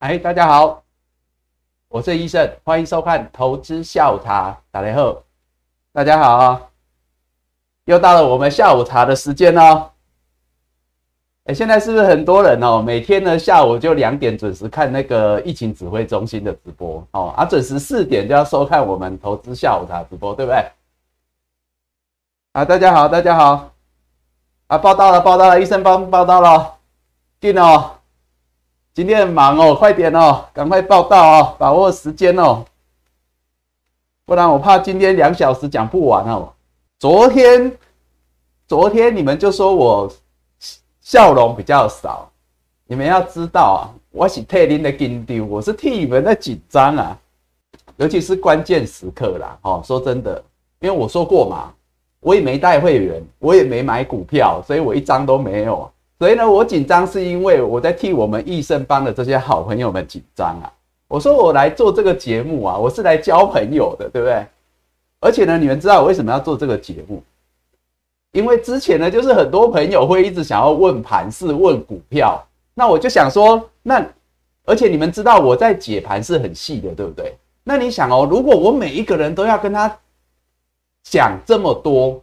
哎，大家好，我是医生，欢迎收看投资下午茶。打雷后，大家好，又到了我们下午茶的时间哦。哎，现在是不是很多人哦？每天呢下午就两点准时看那个疫情指挥中心的直播哦，啊，准时四点就要收看我们投资下午茶直播，对不对？啊，大家好，大家好，啊，报道了，报道了，医生帮报道了，进哦。今天很忙哦，快点哦，赶快报道哦，把握时间哦，不然我怕今天两小时讲不完哦。昨天，昨天你们就说我笑容比较少，你们要知道啊，我是替您的紧丢，我是替你们在紧张啊，尤其是关键时刻啦。哦，说真的，因为我说过嘛，我也没带会员，我也没买股票，所以我一张都没有。所以呢，我紧张是因为我在替我们益盛帮的这些好朋友们紧张啊。我说我来做这个节目啊，我是来交朋友的，对不对？而且呢，你们知道我为什么要做这个节目？因为之前呢，就是很多朋友会一直想要问盘势、问股票，那我就想说，那而且你们知道我在解盘是很细的，对不对？那你想哦，如果我每一个人都要跟他讲这么多，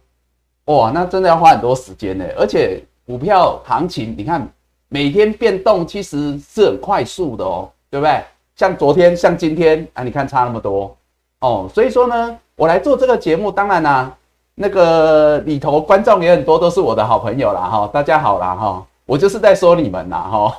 哇，那真的要花很多时间呢，而且。股票行情，你看每天变动其实是很快速的哦，对不对？像昨天，像今天啊，你看差那么多哦。所以说呢，我来做这个节目，当然啦，那个里头观众也很多，都是我的好朋友啦哈。大家好啦哈，我就是在说你们啦哈。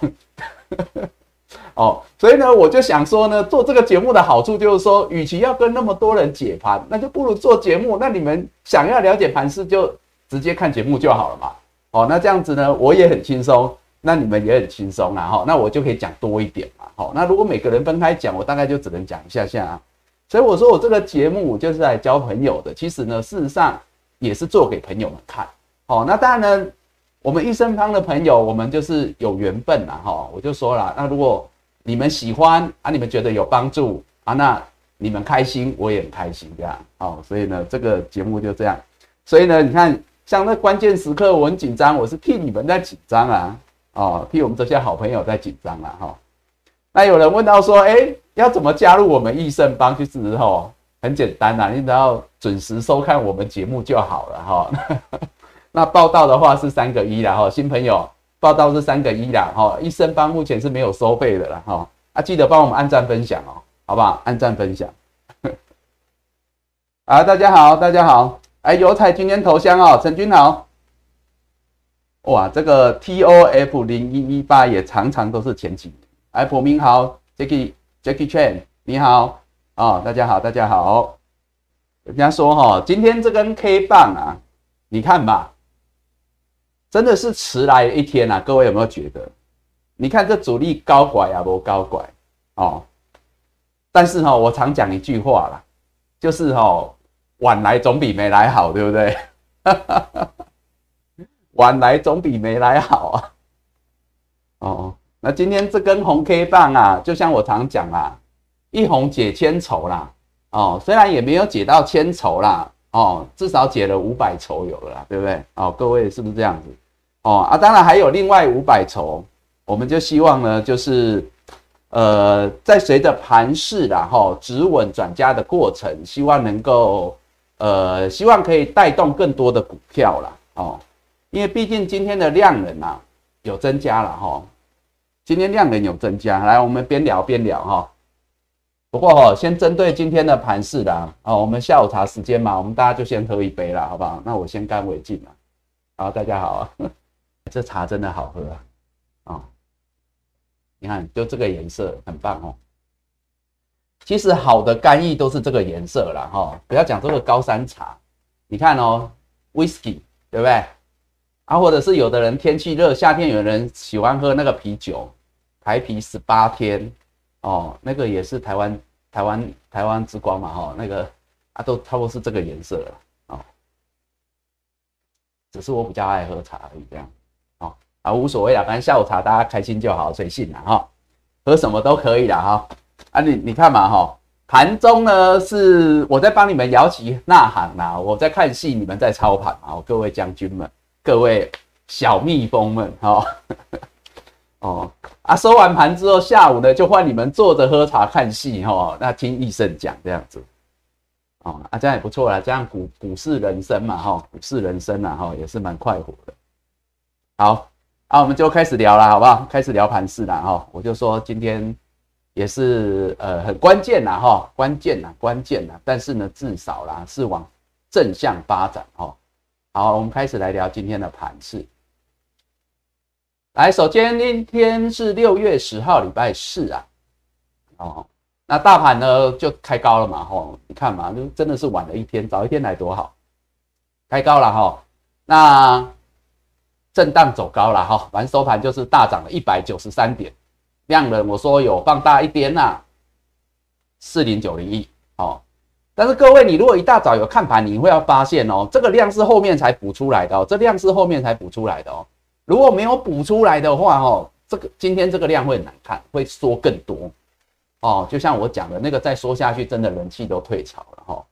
哦，所以呢，我就想说呢，做这个节目的好处就是说，与其要跟那么多人解盘，那就不如做节目。那你们想要了解盘势，就直接看节目就好了嘛。哦，那这样子呢，我也很轻松，那你们也很轻松啊，哈，那我就可以讲多一点嘛，好，那如果每个人分开讲，我大概就只能讲一下下啊，所以我说我这个节目就是来交朋友的，其实呢，事实上也是做给朋友们看，好，那当然呢，我们一生方的朋友，我们就是有缘分啦，哈，我就说了，那如果你们喜欢啊，你们觉得有帮助啊，那你们开心，我也很开心，这样，好，所以呢，这个节目就这样，所以呢，你看。像那关键时刻，我很紧张，我是替你们在紧张啊，哦，替我们这些好朋友在紧张啊，哈。那有人问到说，哎，要怎么加入我们益盛帮？去之后很简单呐，你只要准时收看我们节目就好了，哈。那报道的话是三个一啦，哈，新朋友报道是三个一啦，哈。益盛帮目前是没有收费的啦，哈。啊，记得帮我们按赞分享哦，好不好？按赞分享。啊，大家好，大家好。哎，油彩今天头像哦，陈君豪，哇，这个 T O F 零一一八也常常都是前几。哎，朴明豪，Jackie Jackie Chan，你好啊，大家好，大家好。人家说哈，今天这根 K 棒啊，你看吧，真的是迟来一天啊，各位有没有觉得？你看这主力高拐啊，不高拐哦。但是哈，我常讲一句话啦，就是哈。晚来总比没来好，对不对？晚来总比没来好啊！哦，那今天这根红 K 棒啊，就像我常讲啊，一红解千愁啦。哦，虽然也没有解到千愁啦，哦，至少解了五百愁有了啦，对不对？哦，各位是不是这样子？哦啊，当然还有另外五百愁，我们就希望呢，就是呃，在随着盘势然后止稳转加的过程，希望能够。呃，希望可以带动更多的股票啦，哦，因为毕竟今天的量能啊有增加了哈，今天量能有增加，来，我们边聊边聊哈。不过哈，先针对今天的盘势啦，哦，我们下午茶时间嘛，我们大家就先喝一杯啦，好不好？那我先干为敬了。好，大家好，这茶真的好喝，啊，你看，就这个颜色很棒哦。其实好的干邑都是这个颜色了哈，不要讲这个高山茶，你看哦，whisky 对不对？啊，或者是有的人天气热，夏天有人喜欢喝那个啤酒，台啤十八天哦，那个也是台湾台湾台湾之光嘛哈，那个啊都差不多是这个颜色了哦，只是我比较爱喝茶而已这样，哦啊无所谓啦，反正下午茶大家开心就好，随性啦哈，喝什么都可以啦哈。啊，你你看嘛，哈，盘中呢是我在帮你们摇旗呐喊呐，我在看戏，你们在操盘啊，各位将军们，各位小蜜蜂们，哈，哦啊，收完盘之后，下午呢就换你们坐着喝茶看戏哈，那听医生讲这样子，哦啊，这样也不错啦，这样股股市人生嘛哈，股市人生啊哈，也是蛮快活的。好，啊，我们就开始聊了，好不好？开始聊盘市了哈，我就说今天也是呃很关键呐哈，关键呐，关键呐，但是呢，至少啦是往正向发展哦。好，我们开始来聊今天的盘市。来，首先今天是六月十号，礼拜四啊。哦，那大盘呢就开高了嘛，吼，你看嘛，就真的是晚了一天，早一天来多好，开高了哈。那震荡走高了哈，完收盘就是大涨了一百九十三点，量能我说有放大一点呐，四零九零一哦。但是各位，你如果一大早有看盘，你会要发现哦，这个量是后面才补出来的哦，这量是后面才补出来的哦。如果没有补出来的话，哦，这个今天这个量会很难看，会缩更多，哦，就像我讲的那个再缩下去，真的人气都退潮了，哈，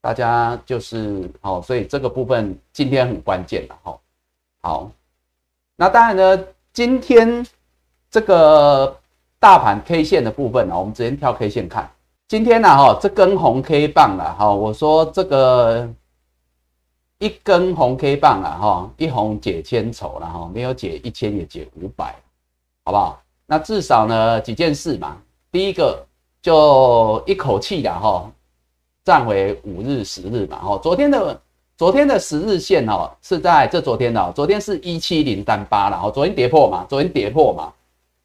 大家就是哦，所以这个部分今天很关键了，哈，好，那当然呢，今天这个大盘 K 线的部分呢，我们直接跳 K 线看，今天呢，哈，这根红 K 棒了，哈，我说这个。一根红 K 棒了，哈，一红解千愁了哈，没有解一千也解五百，好不好？那至少呢几件事嘛，第一个就一口气的哈，站回五日十日嘛，哈，昨天的昨天的十日线哦是在这昨天的，昨天是一七零三八然后昨天跌破嘛，昨天跌破嘛，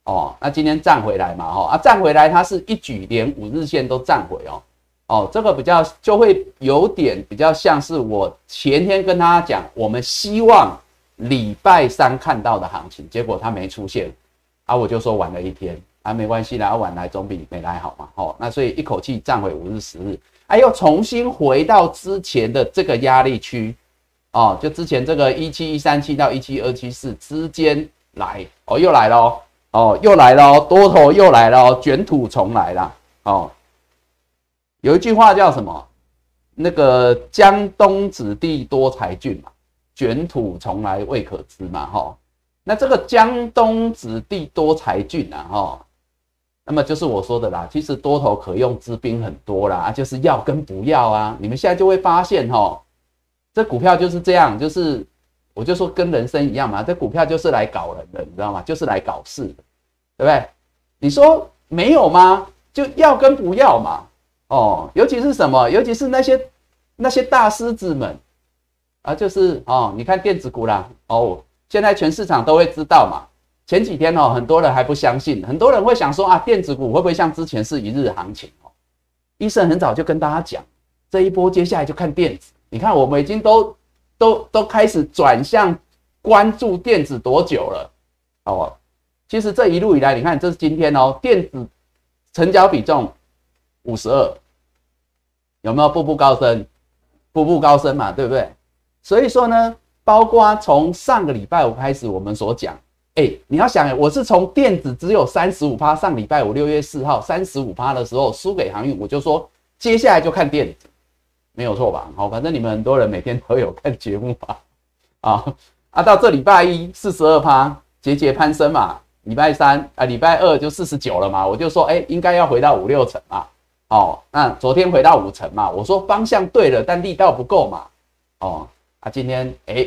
哦，那今天站回来嘛，哈，啊站回来它是一举连五日线都站回哦。哦，这个比较就会有点比较像是我前天跟他讲，我们希望礼拜三看到的行情，结果他没出现，啊，我就说晚了一天，啊，没关系啦，晚来总比没来好嘛，哦，那所以一口气站回五日十日，哎，又重新回到之前的这个压力区，哦，就之前这个一七一三七到一七二七四之间来，哦，又来了，哦又来了，多头又来了，卷土重来了，哦。有一句话叫什么？那个江东子弟多才俊嘛，卷土重来未可知嘛，哈。那这个江东子弟多才俊啊，哈，那么就是我说的啦。其实多头可用之兵很多啦，就是要跟不要啊。你们现在就会发现，哈，这股票就是这样，就是我就说跟人生一样嘛，这股票就是来搞人的，你知道吗？就是来搞事的，对不对？你说没有吗？就要跟不要嘛。哦，尤其是什么？尤其是那些那些大狮子们啊，就是哦，你看电子股啦，哦，现在全市场都会知道嘛。前几天哦，很多人还不相信，很多人会想说啊，电子股会不会像之前是一日行情哦？医生很早就跟大家讲，这一波接下来就看电子。你看，我们已经都都都开始转向关注电子多久了？哦，其实这一路以来，你看，这是今天哦，电子成交比重五十二。有没有步步高升？步步高升嘛，对不对？所以说呢，包括从上个礼拜五开始，我们所讲，哎，你要想，我是从电子只有三十五趴，上礼拜五六月四号三十五趴的时候输给航运，我就说接下来就看电子，没有错吧？好，反正你们很多人每天都有看节目吧？啊啊，到这礼拜一四十二趴，节节攀升嘛，礼拜三啊，礼拜二就四十九了嘛，我就说，哎，应该要回到五六层嘛。哦，那昨天回到五层嘛，我说方向对了，但力道不够嘛。哦，啊，今天哎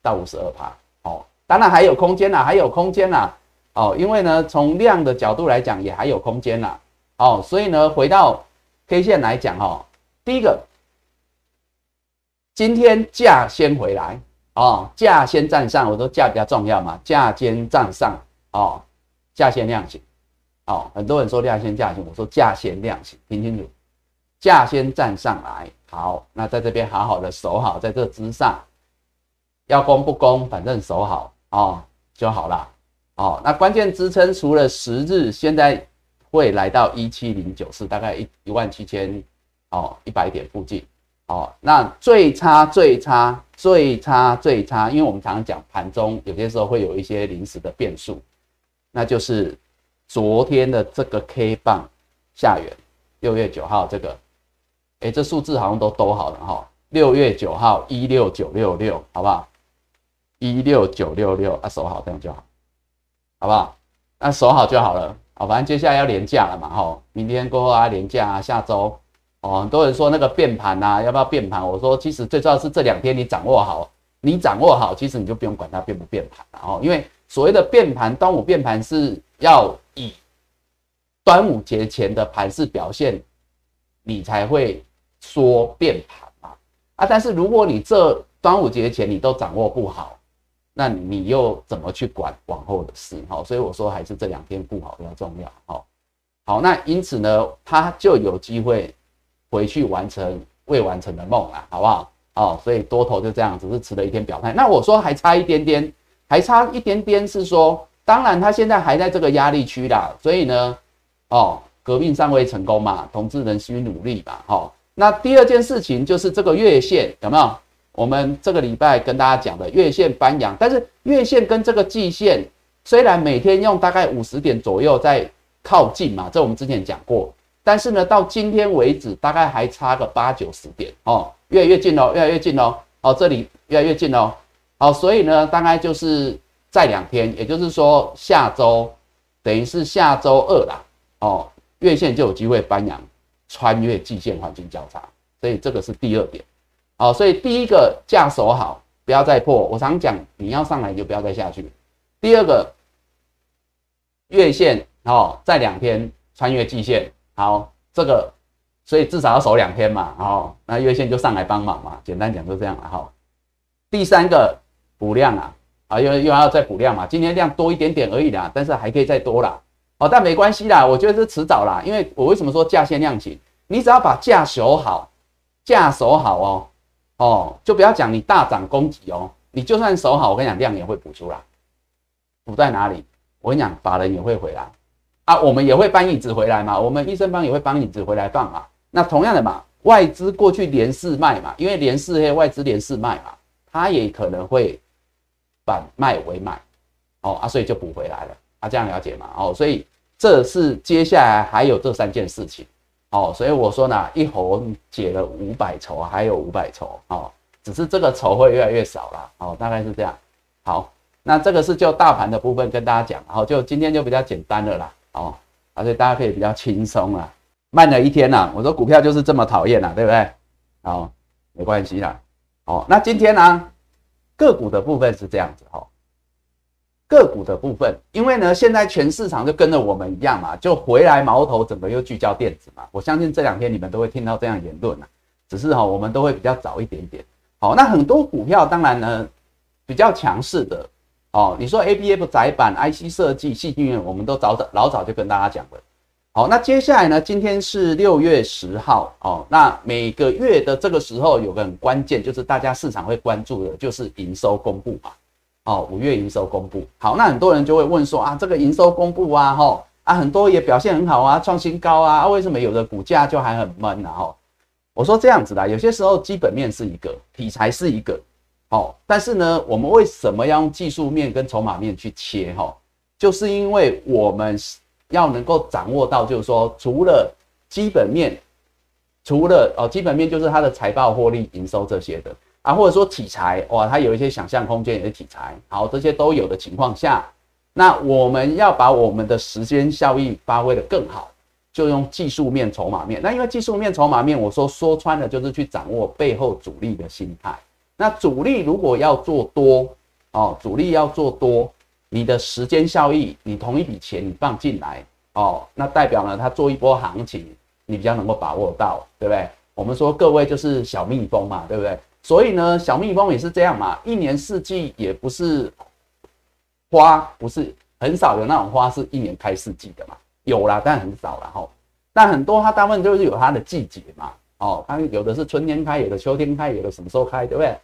到五十二趴，哦，当然还有空间啦，还有空间啦。哦，因为呢，从量的角度来讲，也还有空间啦。哦，所以呢，回到 K 线来讲，哈，第一个，今天价先回来，哦，价先站上，我说价比较重要嘛，价先站上，哦，价先量型。哦，很多人说量先价行，我说价先量行，听清楚，价先站上来。好，那在这边好好的守好，在这之上，要攻不攻，反正守好哦就好了。哦，那关键支撑除了十日，现在会来到一七零九四，大概一一万七千哦一百点附近。哦，那最差最差最差最差，因为我们常常讲盘中有些时候会有一些临时的变数，那就是。昨天的这个 K 棒下缘，六月九号这个，哎，这数字好像都都好了哈。六月九号一六九六六，好不好？一六九六六啊，守好这样就好，好不好？那守好就好了。好，反正接下来要连假了嘛，哈，明天过后啊连假啊，下周哦，很多人说那个变盘呐，要不要变盘？我说其实最重要是这两天你掌握好，你掌握好，其实你就不用管它变不变盘了哦，因为所谓的变盘，端午变盘是要以端午节前的盘势表现，你才会说变盘嘛啊，但是如果你这端午节前你都掌握不好。那你又怎么去管往后的事？哈，所以我说还是这两天不好比较重要。好，好，那因此呢，他就有机会回去完成未完成的梦了，好不好？哦，所以多头就这样，只是迟了一天表态。那我说还差一点点，还差一点点是说，当然他现在还在这个压力区啦，所以呢，哦，革命尚未成功嘛，同志仍需努力嘛，哈。那第二件事情就是这个月线有没有？我们这个礼拜跟大家讲的月线翻阳，但是月线跟这个季线虽然每天用大概五十点左右在靠近嘛，这我们之前讲过，但是呢，到今天为止大概还差个八九十点哦，越来越近哦，越来越近哦，哦，这里越来越近哦，好，所以呢，大概就是在两天，也就是说下周等于是下周二啦，哦，月线就有机会翻阳，穿越季线黄金交叉，所以这个是第二点。好，所以第一个架守好，不要再破。我常讲，你要上来就不要再下去。第二个月线哦，在两天穿越季线，好，这个所以至少要守两天嘛，哦，那月线就上来帮忙嘛。简单讲就这样了哈。第三个补量啊，啊，又又要再补量嘛。今天量多一点点而已啦，但是还可以再多啦。哦，但没关系啦，我觉得是迟早啦，因为我为什么说价先量起？你只要把价守好，价守好哦。哦，就不要讲你大涨攻击哦，你就算守好，我跟你讲量也会补出来，补在哪里？我跟你讲，法人也会回来啊，我们也会搬椅子回来嘛，我们医生帮也会搬椅子回来放嘛。那同样的嘛，外资过去连四卖嘛，因为连四黑外资连四卖嘛，它也可能会反卖为买，哦啊，所以就补回来了啊，这样了解嘛？哦，所以这是接下来还有这三件事情。哦，所以我说呢，一猴解了五百筹，还有五百筹哦，只是这个筹会越来越少了哦，大概是这样。好，那这个是就大盘的部分跟大家讲，好，就今天就比较简单的啦，哦，而且大家可以比较轻松啊，慢了一天呐，我说股票就是这么讨厌呐，对不对？好，没关系啦，哦，那今天呢，个股的部分是这样子哈。个股的部分，因为呢，现在全市场就跟着我们一样嘛，就回来矛头整个又聚焦电子嘛。我相信这两天你们都会听到这样言论啊，只是哈，我们都会比较早一点点。好，那很多股票当然呢比较强势的哦，你说 A B F 窄板、IC 设计、细菌，我们都早早老早就跟大家讲了。好，那接下来呢，今天是六月十号哦，那每个月的这个时候有个很关键，就是大家市场会关注的，就是营收公布嘛。哦，五月营收公布好，那很多人就会问说啊，这个营收公布啊，吼啊，很多也表现很好啊，创新高啊，啊，为什么有的股价就还很闷呢？吼，我说这样子啦，有些时候基本面是一个，题材是一个，哦，但是呢，我们为什么要用技术面跟筹码面去切？哈，就是因为我们要能够掌握到，就是说，除了基本面，除了哦，基本面就是它的财报获利、营收这些的。啊，或者说题材哇，它有一些想象空间，有些题材好，这些都有的情况下，那我们要把我们的时间效益发挥的更好，就用技术面、筹码面。那因为技术面、筹码面，我说说穿了就是去掌握背后主力的心态。那主力如果要做多哦，主力要做多，你的时间效益，你同一笔钱你放进来哦，那代表呢，它做一波行情，你比较能够把握到，对不对？我们说各位就是小蜜蜂嘛，对不对？所以呢，小蜜蜂也是这样嘛，一年四季也不是花，不是很少有那种花是一年开四季的嘛，有啦，但很少了哈。但很多它大部分都是有它的季节嘛，哦，它有的是春天开，有的秋天开，有的什么时候开，对不对？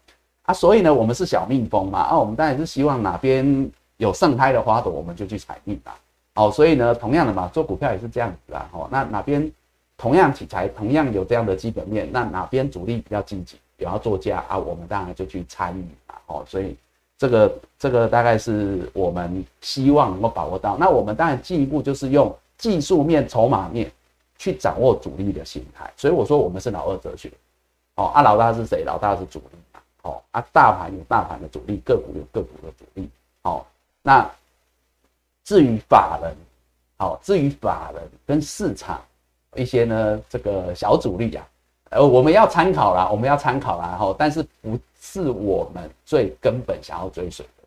啊，所以呢，我们是小蜜蜂嘛，啊，我们当然是希望哪边有盛开的花朵，我们就去采蜜嘛。哦，所以呢，同样的嘛，做股票也是这样子啊，哦，那哪边同样题材，同样有这样的基本面，那哪边主力比较积极？有要做价啊，我们当然就去参与嘛，哦，所以这个这个大概是我们希望能够把握到。那我们当然进一步就是用技术面、筹码面去掌握主力的心态。所以我说我们是老二哲学，哦，啊，老大是谁？老大是主力，哦，啊，大盘有大盘的主力，个股有个股的主力，哦，那至于法人，好，至于法人跟市场一些呢这个小主力啊，呃，我们要参考啦，我们要参考啦，哈，但是不是我们最根本想要追随的，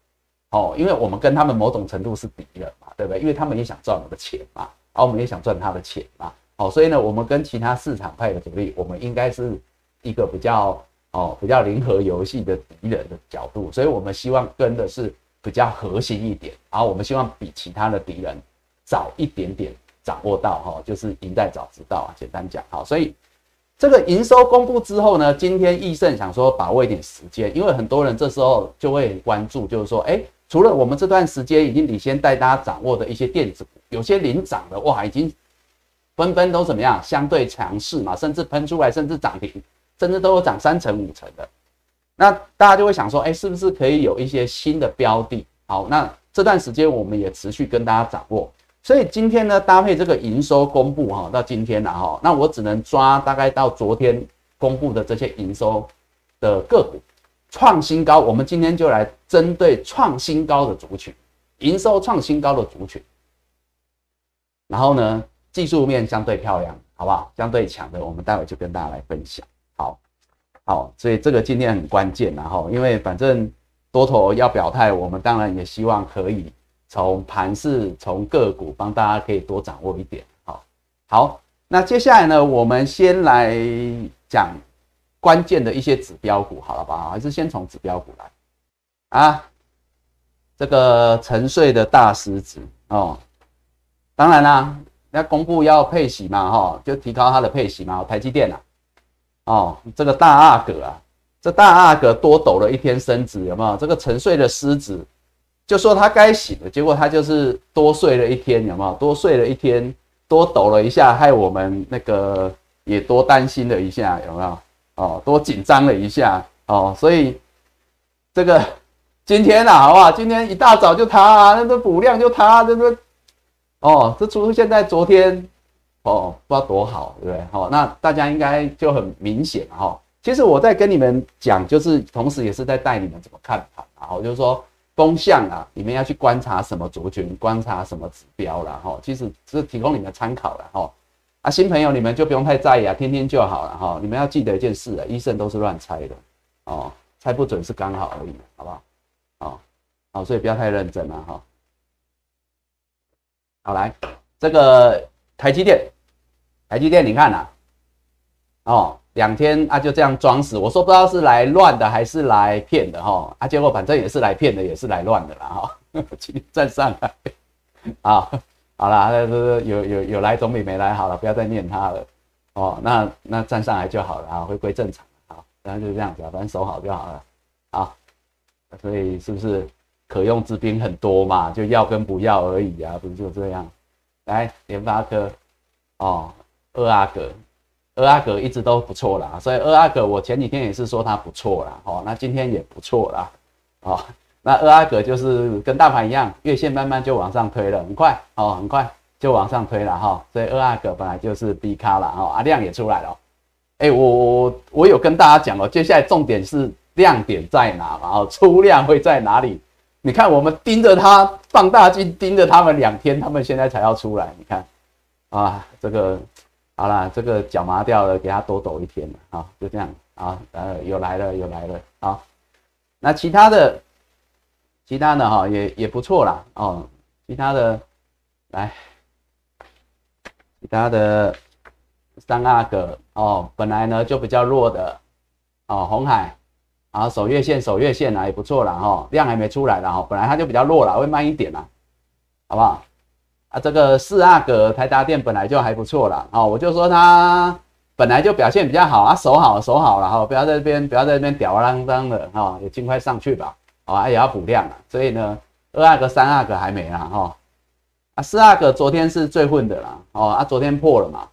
哦，因为我们跟他们某种程度是敌人嘛，对不对？因为他们也想赚我们的钱嘛，而我们也想赚他的钱嘛，好，所以呢，我们跟其他市场派的主力，我们应该是一个比较哦比较零和游戏的敌人的角度，所以我们希望跟的是。比较核心一点，然后我们希望比其他的敌人早一点点掌握到哈，就是赢在早知道啊。简单讲好，所以这个营收公布之后呢，今天易盛想说把握一点时间，因为很多人这时候就会关注，就是说，哎，除了我们这段时间已经领先带大家掌握的一些电子股，有些领涨的哇，已经纷纷都怎么样，相对强势嘛，甚至喷出来，甚至涨停，甚至都有涨三成五成的。那大家就会想说，哎，是不是可以有一些新的标的？好，那这段时间我们也持续跟大家掌握。所以今天呢，搭配这个营收公布哈，到今天了哈，那我只能抓大概到昨天公布的这些营收的个股创新高。我们今天就来针对创新高的族群，营收创新高的族群。然后呢，技术面相对漂亮，好不好？相对强的，我们待会就跟大家来分享。好。好，所以这个今天很关键，然后因为反正多头要表态，我们当然也希望可以从盘势、从个股帮大家可以多掌握一点。好，好，那接下来呢，我们先来讲关键的一些指标股，好了吧？还是先从指标股来啊？这个沉睡的大狮子哦，当然啦，要公布要配息嘛，哈，就提高它的配息嘛，台积电啊。哦，这个大阿哥啊，这大阿哥多抖了一天身子，有没有？这个沉睡的狮子就说他该醒了，结果他就是多睡了一天，有没有？多睡了一天，多抖了一下，害我们那个也多担心了一下，有没有？哦，多紧张了一下，哦，所以这个今天啊，好不好？今天一大早就他，那个补量就他，这个哦，这出现在昨天。哦，不知道多好，对不对？好，那大家应该就很明显哈。其实我在跟你们讲，就是同时也是在带你们怎么看盘啊。我就是说风向啊，你们要去观察什么族群，观察什么指标了哈。其实是提供你们参考了哈。啊，新朋友你们就不用太在意啊，听听就好了哈。你们要记得一件事啊，医生都是乱猜的哦，猜不准是刚好而已，好不好？哦，好，所以不要太认真了哈。好，来这个。台积电，台积电，你看呐，哦，两天啊就这样装死，我说不知道是来乱的还是来骗的哈，啊，结果反正也是来骗的，也是来乱的啦哈，站上来，啊，好了，那是有有有来总比没来好了，不要再念他了，哦，那那站上来就好了啊，回归正常，好，然后就是这样子啊，反正守好就好了，啊，所以是不是可用之兵很多嘛，就要跟不要而已啊，不是就这样。来联发科，哦，二阿哥，二阿哥一直都不错啦，所以二阿哥我前几天也是说它不错啦，哦，那今天也不错啦，哦，那二阿哥就是跟大盘一样，月线慢慢就往上推了，很快，哦，很快就往上推了哈，所以二阿哥本来就是 B 卡了，哈，啊量也出来了，哎，我我我有跟大家讲哦，接下来重点是亮点在哪嘛，哦，出量会在哪里？你看，我们盯着它放大镜，盯着他们两天，他们现在才要出来。你看，啊，这个好了，这个脚麻掉了，给他多抖一天了啊，就这样啊，呃，有来了，有来了啊。那其他的，其他的哈也也不错啦哦，其他的来，其他的三阿哥哦，本来呢就比较弱的哦，红海。啊，守月线，守月线啊，也不错了哈，量还没出来了哈，本来它就比较弱了，会慢一点啦，好不好？啊，这个四阿哥台达电本来就还不错了啊，我就说它本来就表现比较好啊，守好守好了哈，不要在这边不要在这边吊儿郎当的哈，也尽快上去吧，啊，也要补量啊，所以呢，二阿哥三阿哥还没啦哈，啊，四阿哥昨天是最混的啦，哦，啊，昨天破了嘛，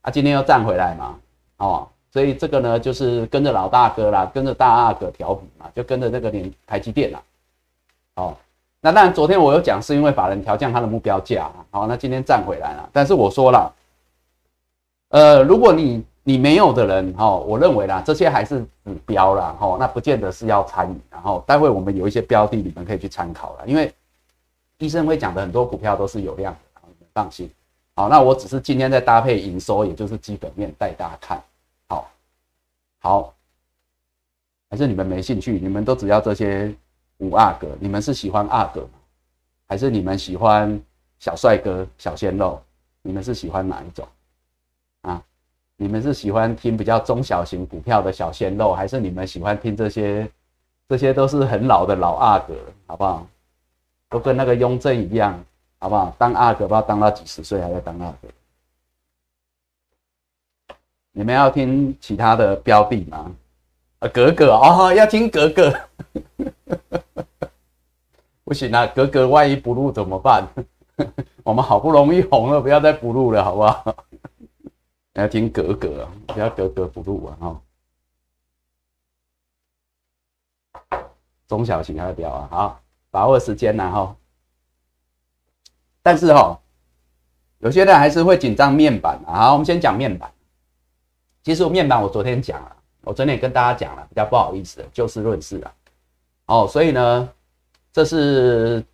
啊，今天又站回来嘛，哦。所以这个呢，就是跟着老大哥啦，跟着大阿哥调皮嘛，就跟着那个连台积电啦。哦，那当然昨天我有讲，是因为法人调降他的目标价。好，那今天站回来了。但是我说了，呃，如果你你没有的人，哈，我认为啦，这些还是指标啦，哈，那不见得是要参与。然后待会我们有一些标的，你们可以去参考了，因为医生会讲的很多股票都是有量的，你们放心。好，那我只是今天在搭配营收，也就是基本面带大家看。好，还是你们没兴趣？你们都只要这些五阿哥，你们是喜欢阿哥？还是你们喜欢小帅哥、小鲜肉？你们是喜欢哪一种？啊，你们是喜欢听比较中小型股票的小鲜肉，还是你们喜欢听这些？这些都是很老的老阿哥，好不好？都跟那个雍正一样。好不好？当阿哥不知道当到几十岁还在当阿哥。你们要听其他的标的吗？啊，格格哦，要听格格。不行啊，格格万一不录怎么办？我们好不容易红了，不要再不录了，好不好？要听格格，不要格格不录啊！哈，中小型还要标啊，好，把握时间呐，哈。但是哈，有些人还是会紧张面板啊。好，我们先讲面板。其实面板我昨天讲了，我昨天也跟大家讲了，比较不好意思，就事论事了。哦，所以呢，这是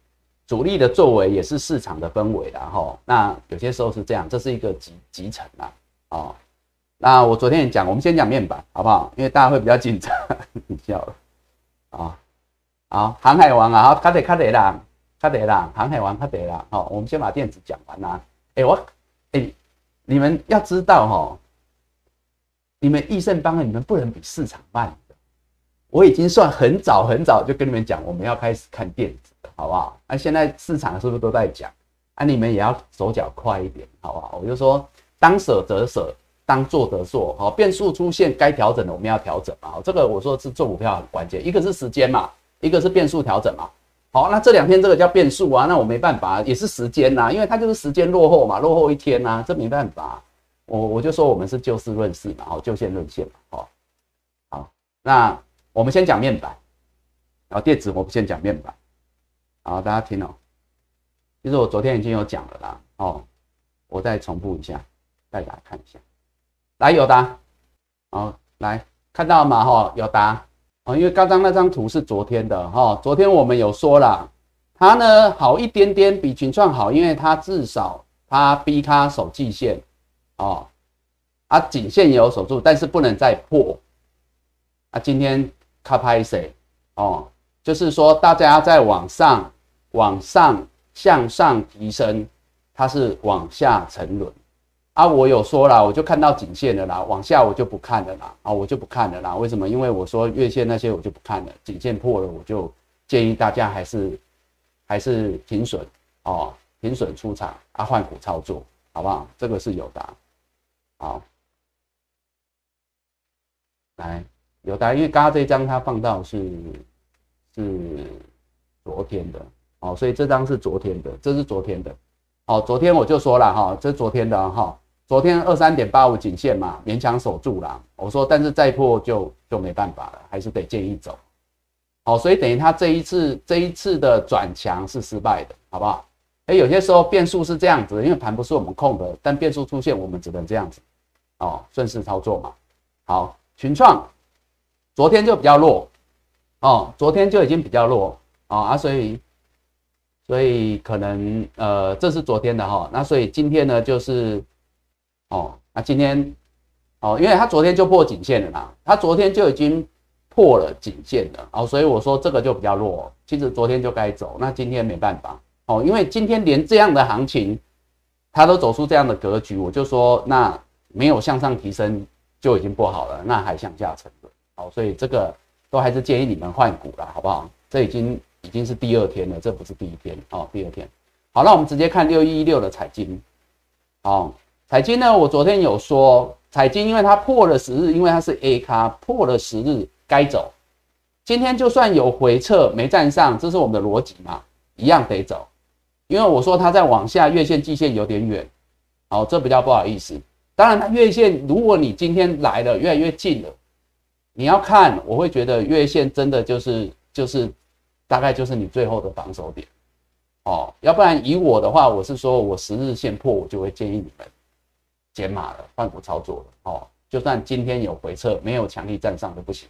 主力的作为，也是市场的氛围啦。哈，那有些时候是这样，这是一个集集成啦。哦，那我昨天也讲，我们先讲面板好不好？因为大家会比较紧张，你笑了啊。好，航海王啊，好，卡得卡得啦。他得啦，航海王他得啦，好，我们先把电子讲完啦。哎，我，哎，你们要知道哈，你们易胜邦，你们不能比市场慢的。我已经算很早很早就跟你们讲，我们要开始看电子，好不好？那现在市场是不是都在讲？啊，你们也要手脚快一点，好不好？我就说，当舍则舍，当做则做，好，变数出现该调整的我们要调整嘛。这个我说是做股票很关键，一个是时间嘛，一个是变数调整嘛。好，那这两天这个叫变数啊，那我没办法，也是时间呐，因为它就是时间落后嘛，落后一天呐，这没办法。我我就说我们是就事论事嘛，好，就线论线嘛，好，好，那我们先讲面板，然后电子我们先讲面板，好，大家听哦。其实我昨天已经有讲了啦，哦，我再重复一下，带大家看一下，来有答，哦，来看到吗？哈，有答。哦，因为刚刚那张图是昨天的哈，昨天我们有说了，它呢好一点点，比群创好，因为它至少它逼它守季线，哦，啊颈线也有守住，但是不能再破，啊今天卡拍谁？哦，就是说大家在往上、往上向上提升，它是往下沉沦。啊，我有说了，我就看到颈线了啦，往下我就不看了啦，啊，我就不看了啦。为什么？因为我说月线那些我就不看了，颈线破了，我就建议大家还是还是停损哦，停损出场啊，换股操作，好不好？这个是有的。好，来有的，因为刚刚这一张它放到是是昨天的，哦，所以这张是昨天的，这是昨天的，哦，昨天我就说了哈，这是昨天的哈。昨天二三点八五颈线嘛，勉强守住了。我说，但是再破就就没办法了，还是得建议走。好，所以等于他这一次这一次的转强是失败的，好不好？哎，有些时候变数是这样子，因为盘不是我们控的，但变数出现，我们只能这样子哦，顺势操作嘛。好，群创昨天就比较弱哦，昨天就已经比较弱哦啊，所以所以可能呃，这是昨天的哈，那所以今天呢就是。哦，那今天，哦，因为他昨天就破颈线了啦，他昨天就已经破了颈线了，哦，所以我说这个就比较弱，其实昨天就该走，那今天没办法，哦，因为今天连这样的行情，他都走出这样的格局，我就说那没有向上提升就已经不好了，那还向下沉了，好，所以这个都还是建议你们换股了，好不好？这已经已经是第二天了，这不是第一天，哦，第二天，好，那我们直接看六一六的彩金，哦。彩金呢？我昨天有说，彩金因为它破了十日，因为它是 A 卡破了十日该走。今天就算有回撤没站上，这是我们的逻辑嘛，一样得走。因为我说它在往下月线、季线有点远，好，这比较不好意思。当然，它月线如果你今天来了越来越近了，你要看，我会觉得月线真的就是就是大概就是你最后的防守点哦。要不然以我的话，我是说我十日线破，我就会建议你们。减码了，换股操作了哦。就算今天有回撤，没有强力站上都不行。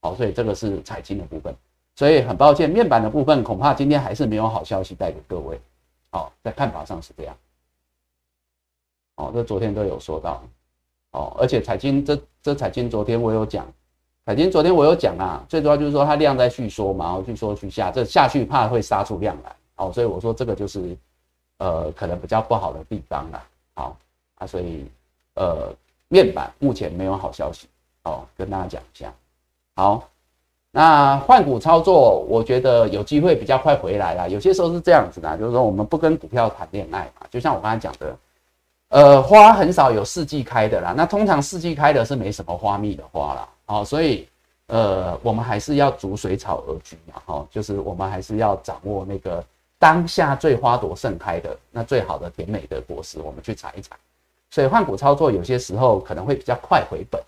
好，所以这个是财经的部分。所以很抱歉，面板的部分恐怕今天还是没有好消息带给各位。好，在看法上是这样。哦，这昨天都有说到。哦，而且彩金这这彩金昨天我有讲，彩金昨天我有讲啊，最主要就是说它量在续缩嘛，然后续缩去下，这下去怕会杀出量来。哦，所以我说这个就是呃可能比较不好的地方啦。好啊，所以呃面板目前没有好消息。哦，跟大家讲一下。好。那换股操作，我觉得有机会比较快回来了。有些时候是这样子的，就是说我们不跟股票谈恋爱嘛。就像我刚才讲的，呃，花很少有四季开的啦。那通常四季开的是没什么花蜜的花啦。哦，所以呃，我们还是要逐水草而居嘛。哈，就是我们还是要掌握那个当下最花朵盛开的那最好的甜美的果实，我们去采一采。所以换股操作有些时候可能会比较快回本。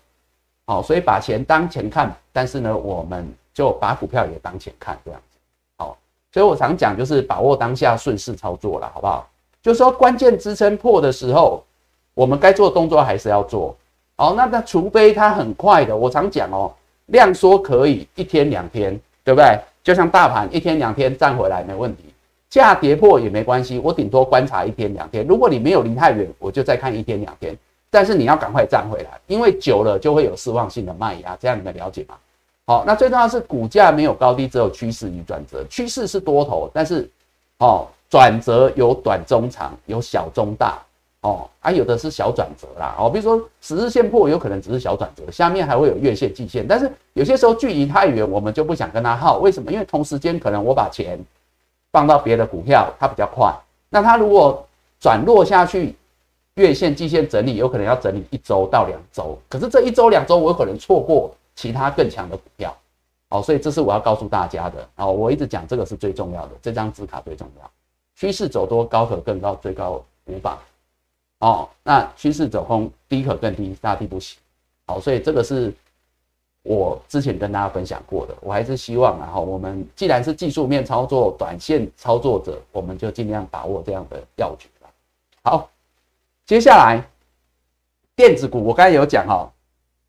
好，所以把钱当钱看，但是呢，我们就把股票也当钱看，这样子。好，所以我常讲就是把握当下，顺势操作了，好不好？就是说关键支撑破的时候，我们该做动作还是要做。好，那那除非它很快的，我常讲哦，量缩可以一天两天，对不对？就像大盘一天两天站回来没问题，价跌破也没关系，我顶多观察一天两天。如果你没有离太远，我就再看一天两天。但是你要赶快站回来，因为久了就会有失望性的卖压，这样你们了解吗？好，那最重要是股价没有高低，只有趋势与转折。趋势是多头，但是哦，转折有短中长，有小中大哦，啊，有的是小转折啦。哦，比如说十日线破，有可能只是小转折，下面还会有月线、季线。但是有些时候距离太远，我们就不想跟他耗。为什么？因为同时间可能我把钱放到别的股票，它比较快。那它如果转落下去。月线、季线整理有可能要整理一周到两周，可是这一周、两周我有可能错过其他更强的股票，哦，所以这是我要告诉大家的。哦，我一直讲这个是最重要的，这张字卡最重要。趋势走多，高可更高，最高无法。哦，那趋势走空，低可更低，大低不行。好，所以这个是我之前跟大家分享过的。我还是希望，然后我们既然是技术面操作、短线操作者，我们就尽量把握这样的要诀了。好。接下来，电子股我刚才有讲哈，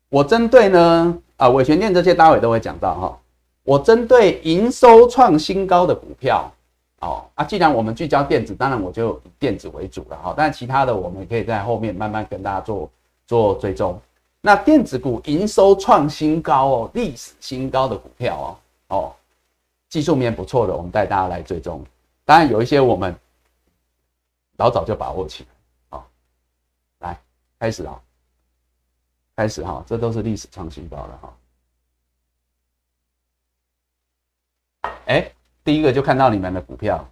我针对呢啊伟权电这些单位都会讲到哈，我针对营收创新高的股票哦啊，既然我们聚焦电子，当然我就以电子为主了哈，但其他的我们可以在后面慢慢跟大家做做追踪。那电子股营收创新高哦，历史新高的股票哦哦，技术面不错的，我们带大家来追踪。当然有一些我们老早就把握起来。好，来开始啊，开始哈，这都是历史创新高了哈。哎，第一个就看到你们的股票，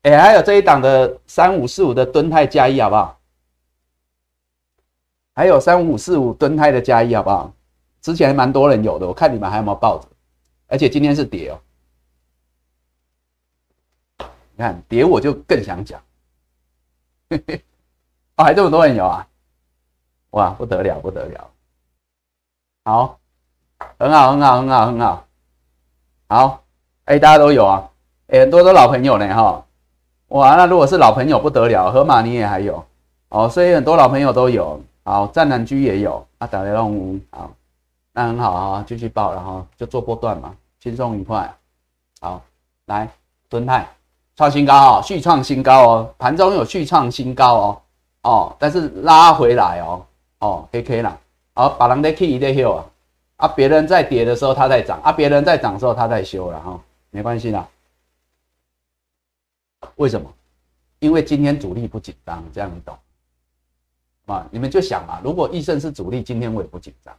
哎，还有这一档的三五四五的敦泰加一，好不好？还有三五四五敦泰的加一，好不好？之前蛮多人有的，我看你们还有没有抱着？而且今天是跌哦，你看跌我就更想讲，嘿嘿。哦，还这么多人有啊！哇，不得了，不得了！好，很好，很好，很好，很好。好，哎，大家都有啊，哎，很多都老朋友呢，哈。哇，那如果是老朋友不得了，河马你也还有哦，所以很多老朋友都有。好，战南居也有啊，打雷龙屋，好，那很好啊，继续报，然后就做波段嘛，轻松愉快。好，来，敦泰创新高哦，续创新高哦，盘中有续创新高哦。哦，但是拉回来哦，哦，K K 啦，好，把人的 K 在修啊，啊，别人在跌的时候它在涨，啊，别人在涨的时候它在修了哈，没关系啦。为什么？因为今天主力不紧张，这样你懂啊？你们就想嘛，如果易胜是主力，今天我也不紧张。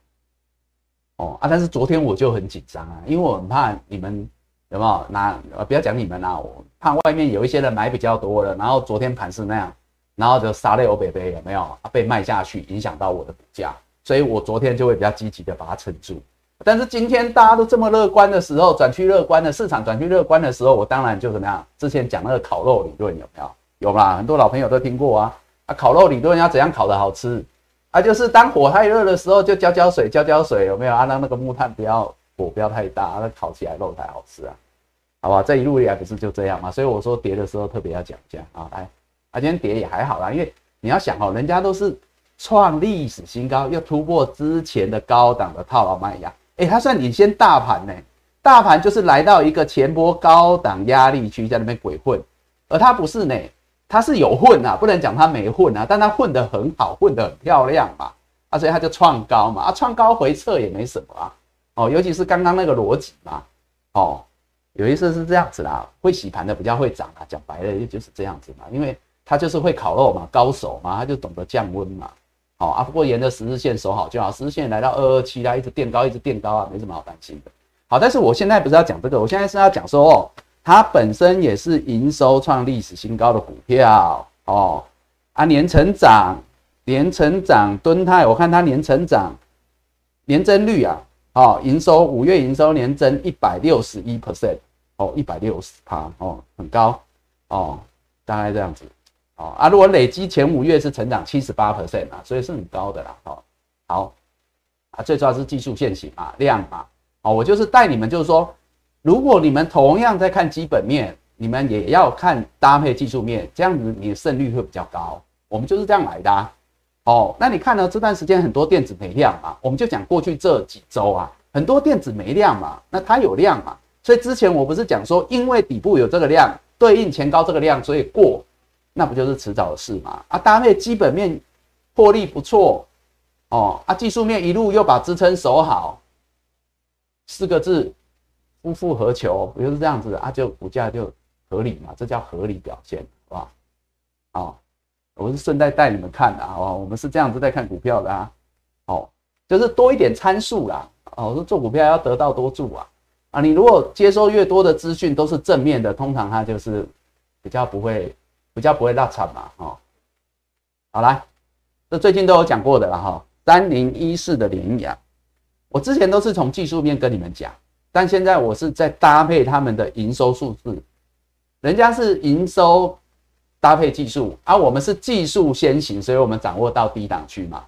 哦啊，但是昨天我就很紧张啊，因为我很怕你们有没有拿，不要讲你们啦，我怕外面有一些人买比较多了，然后昨天盘是那样。然后就杀了欧北北有没有啊？被卖下去，影响到我的股价，所以我昨天就会比较积极的把它撑住。但是今天大家都这么乐观的时候，转去乐观的市场转去乐观的时候，我当然就怎么样？之前讲那个烤肉理论有没有？有吧？很多老朋友都听过啊。啊，烤肉理论要怎样烤的好吃？啊，就是当火太热的时候，就浇浇水，浇浇水有没有啊？让那个木炭不要火不要太大，那烤起来肉才好吃啊。好吧，这一路以来不是就这样嘛？所以我说跌的时候特别要讲一下啊，来。啊，今天跌也还好啦，因为你要想哦，人家都是创历史新高，又突破之前的高档的套牢卖压，哎，它算领先大盘呢。大盘就是来到一个前波高档压力区，在那边鬼混，而它不是呢，它是有混啊，不能讲它没混啊，但它混得很好，混得很漂亮嘛，啊，所以它就创高嘛，啊，创高回撤也没什么啊，哦，尤其是刚刚那个逻辑嘛，哦，有一次是这样子啦，会洗盘的比较会涨啊，讲白了也就是这样子嘛，因为它就是会烤肉嘛，高手嘛，他就懂得降温嘛，好啊，不过沿着十日线守好就好，十日线来到二二七啦，一直垫高，一直垫高啊，没什么好担心的。好，但是我现在不是要讲这个，我现在是要讲说哦，它本身也是营收创历史新高的股票哦，啊年成长，年成长，敦泰，我看它年成长，年增率啊，哦，营收五月营收年增一百六十一 percent，哦，一百六十趴，哦，很高，哦，大概这样子，哦，啊，如果累积前五月是成长七十八 percent 啊，所以是很高的啦，哦，好，啊，最主要是技术线型嘛，量嘛。哦，我就是带你们，就是说，如果你们同样在看基本面，你们也要看搭配技术面，这样子你的胜率会比较高。我们就是这样来的啊。哦，那你看呢？这段时间很多电子没量嘛，我们就讲过去这几周啊，很多电子没量嘛，那它有量嘛，所以之前我不是讲说，因为底部有这个量，对应前高这个量，所以过，那不就是迟早的事嘛？啊，搭配基本面获利不错，哦，啊，技术面一路又把支撑守好。四个字，夫复何求？不就是这样子啊？就股价就合理嘛，这叫合理表现，好不好？好，我是顺带带你们看的啊，我们是这样子在看股票的啊，哦，就是多一点参数啦，哦，我说做股票要得到多助啊，啊，你如果接收越多的资讯都是正面的，通常它就是比较不会，比较不会落惨嘛，哦，好来，这最近都有讲过的了哈，三零一四的联雅。我之前都是从技术面跟你们讲，但现在我是在搭配他们的营收数字，人家是营收搭配技术，而我们是技术先行，所以我们掌握到低档区嘛，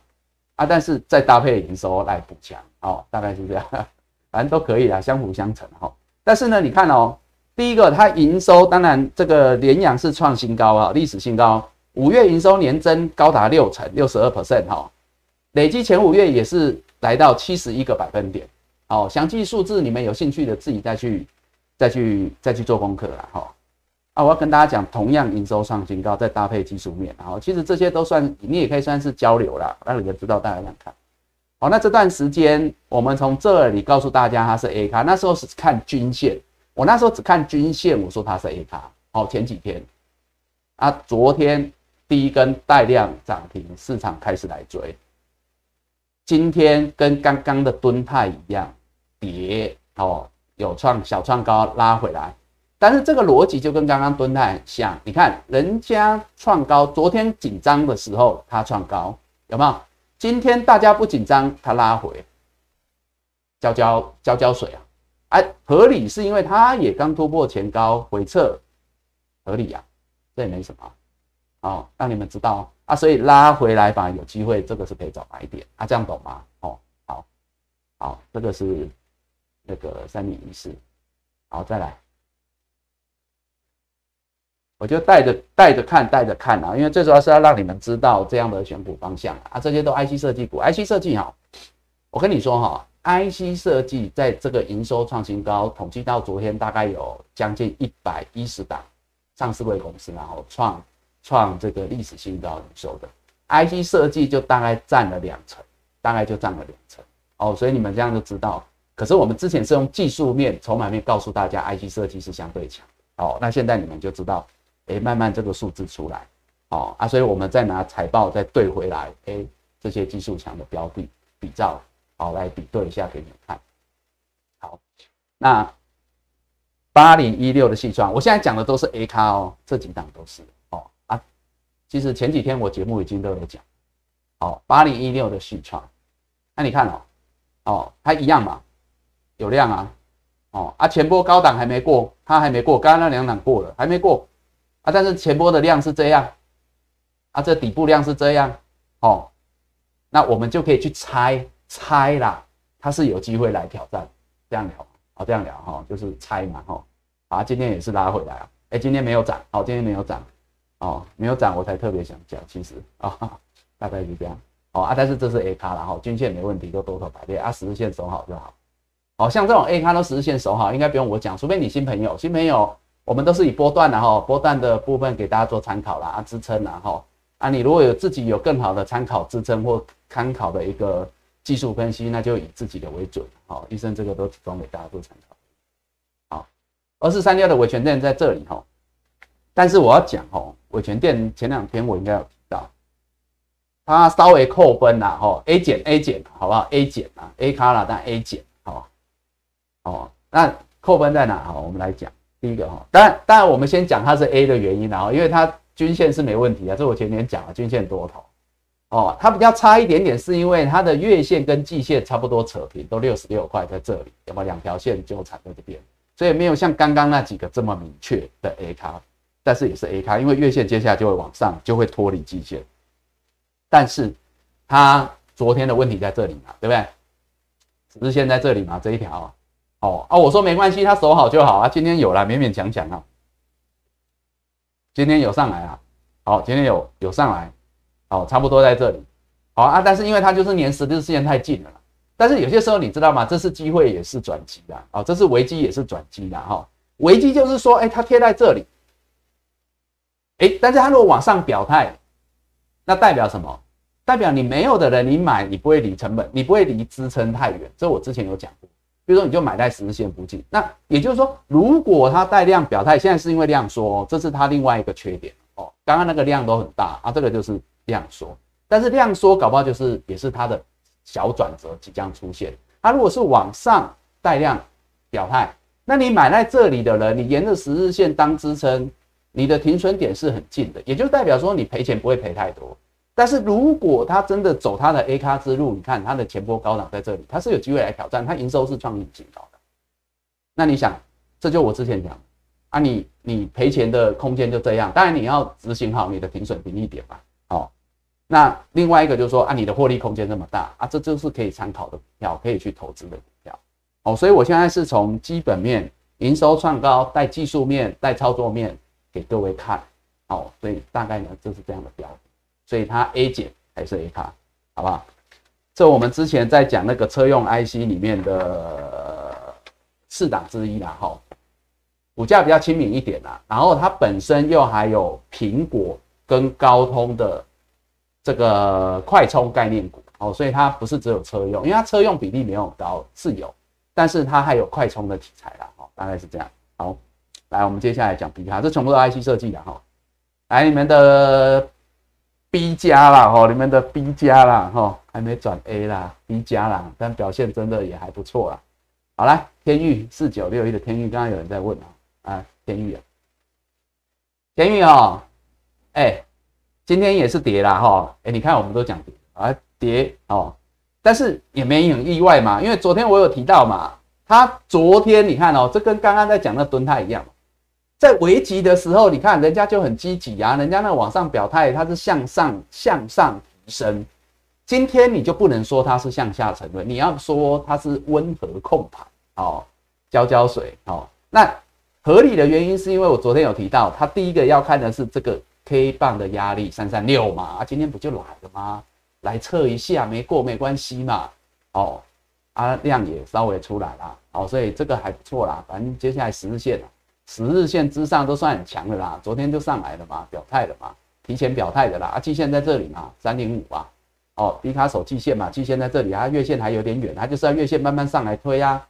啊，但是再搭配营收来补强，哦，大概是这样，反正都可以啦，相辅相成哈。但是呢，你看哦，第一个它营收，当然这个联阳是创新高啊，历史新高，五月营收年增高达六成，六十二 percent 哈，累计前五月也是。来到七十一个百分点，好，详细数字你们有兴趣的自己再去再去再去做功课啦，哈，啊，我要跟大家讲，同样营收创新高，再搭配技术面，然后，其实这些都算，你也可以算是交流啦，让你们知道大家怎样看，好，那这段时间我们从这里告诉大家它是 A 卡，那时候是看均线，我那时候只看均线，我说它是 A 卡，好，前几天，啊，昨天第一根带量涨停，市场开始来追。今天跟刚刚的蹲泰一样跌哦，有创小创高拉回来，但是这个逻辑就跟刚刚蹲泰很像。你看人家创高，昨天紧张的时候它创高有没有？今天大家不紧张，它拉回，浇浇浇浇水啊！哎，合理是因为它也刚突破前高回撤，合理啊，这也没什么。好，让你们知道。啊，所以拉回来反而有机会，这个是可以找买点啊，这样懂吗？哦，好，好，这个是那个三米一四，好，再来，我就带着带着看，带着看啊，因为最主要是要让你们知道这样的选股方向啊，这些都 IC 设计股，IC 设计哈，我跟你说哈，IC 设计在这个营收创新高，统计到昨天大概有将近一百一十档上市贵公司，然后创。创这个历史新高营收的 IC 设计就大概占了两成，大概就占了两成哦，所以你们这样就知道。可是我们之前是用技术面、筹码面告诉大家 IC 设计是相对强哦，那现在你们就知道，哎，慢慢这个数字出来哦啊，所以我们再拿财报再对回来，哎，这些技术强的标的比照好来比对一下给你们看。好，那八零一六的细创，我现在讲的都是 A 卡哦，这几档都是哦啊。其实前几天我节目已经都有讲，哦，八零一六的续创，那你看哦，哦，它一样嘛，有量啊，哦啊，前波高档还没过，它还没过，刚刚那两档过了，还没过啊，但是前波的量是这样，啊，这底部量是这样，哦，那我们就可以去猜猜啦，他是有机会来挑战，这样聊，哦，这样聊哈，就是猜嘛，哈，啊，今天也是拉回来啊，哎，今天没有涨，好，今天没有涨。哦，没有涨，我才特别想讲。其实啊，大概是这样。哦啊，但是这是 A 卡了哈，均线没问题，就多头排列啊，十日线守好就好。好像这种 A 卡都十日线守好，应该不用我讲，除非你新朋友，新朋友我们都是以波段的哈，波段的部分给大家做参考啦，啊支撑啦哈，啊你如果有自己有更好的参考支撑或参考的一个技术分析，那就以自己的为准，好，医生这个都提供给大家做参考。好，二四三六的维权店在这里哈，但是我要讲哦，维权店前两天我应该有提到。它稍微扣分啦，吼，A 减 A 减，好不好？A 减啊，A 卡啦，但 A 减，好，哦，那扣分在哪？好，我们来讲第一个哈，当然，当然我们先讲它是 A 的原因啦，哦，因为它均线是没问题啊，这我前面讲了，均线多头，哦，它比较差一点点，是因为它的月线跟季线差不多扯平，都六十六块在这里，有没有两条线纠缠在这边？所以没有像刚刚那几个这么明确的 A 卡，但是也是 A 卡，因为月线接下来就会往上，就会脱离季线。但是，它昨天的问题在这里嘛，对不对？只是现在这里嘛，这一条，哦啊，我说没关系，它守好就好啊。今天有了，勉勉强强啊。今天有上来啊，好，今天有有上来，好，差不多在这里，好啊。但是因为它就是年十日线太近了，但是有些时候你知道吗？这是机会也是转机的，哦，这是危机也是转机的哈。危机就是说，哎，它贴在这里，哎，但是它如果往上表态。那代表什么？代表你没有的人，你买你不会离成本，你不会离支撑太远。这我之前有讲过。比如说，你就买在十日线附近。那也就是说，如果它带量表态，现在是因为量缩，这是它另外一个缺点哦。刚刚那个量都很大啊，这个就是量缩。但是量缩搞不好就是也是它的小转折即将出现。它如果是往上带量表态，那你买在这里的人，你沿着十日线当支撑。你的停损点是很近的，也就代表说你赔钱不会赔太多。但是如果他真的走他的 A 卡之路，你看他的前波高档在这里，他是有机会来挑战，他营收是创历史新高的。那你想，这就我之前讲啊，你你赔钱的空间就这样。当然你要执行好你的停损比例点嘛。那另外一个就是说啊，你的获利空间这么大啊，这就是可以参考的股票，可以去投资的股票。哦，所以我现在是从基本面、营收创高带技术面、带操作面。给各位看，哦，所以大概呢就是这样的标的，所以它 A 减还是 A 卡，好不好？这我们之前在讲那个车用 IC 里面的四档之一啦，哈，股价比较亲民一点啦，然后它本身又还有苹果跟高通的这个快充概念股，哦，所以它不是只有车用，因为它车用比例没有高，是有，但是它还有快充的题材啦，哦，大概是这样，好。来，我们接下来讲 B 卡，这全部都 IC 设计的哈。来，你们的 B 加啦，哈，你们的 B 加啦，哈，还没转 A 啦，B 加啦，但表现真的也还不错啦。好来，天域四九六一的天域，刚刚有人在问啊，啊，天域啊，天域哦，哎，今天也是跌啦，哈，哎，你看我们都讲跌啊，跌哦，但是也没很意外嘛，因为昨天我有提到嘛，它昨天你看哦，这跟刚刚在讲的蹲态一样。在危急的时候，你看人家就很积极啊，人家那往上表态，它是向上向上提升。今天你就不能说它是向下沉沦，你要说它是温和控盘哦，浇浇水哦。那合理的原因是因为我昨天有提到，它第一个要看的是这个 K 棒的压力三三六嘛，今天不就来了吗？来测一下，没过没关系嘛，哦，啊量也稍微出来了，哦，所以这个还不错啦，反正接下来十日线。十日线之上都算很强的啦，昨天就上来了嘛，表态了嘛，提前表态的啦。啊，季线在这里嘛，三零五啊，哦，低卡手季线嘛，季线在这里啊，月线还有点远，它就是要月线慢慢上来推啊，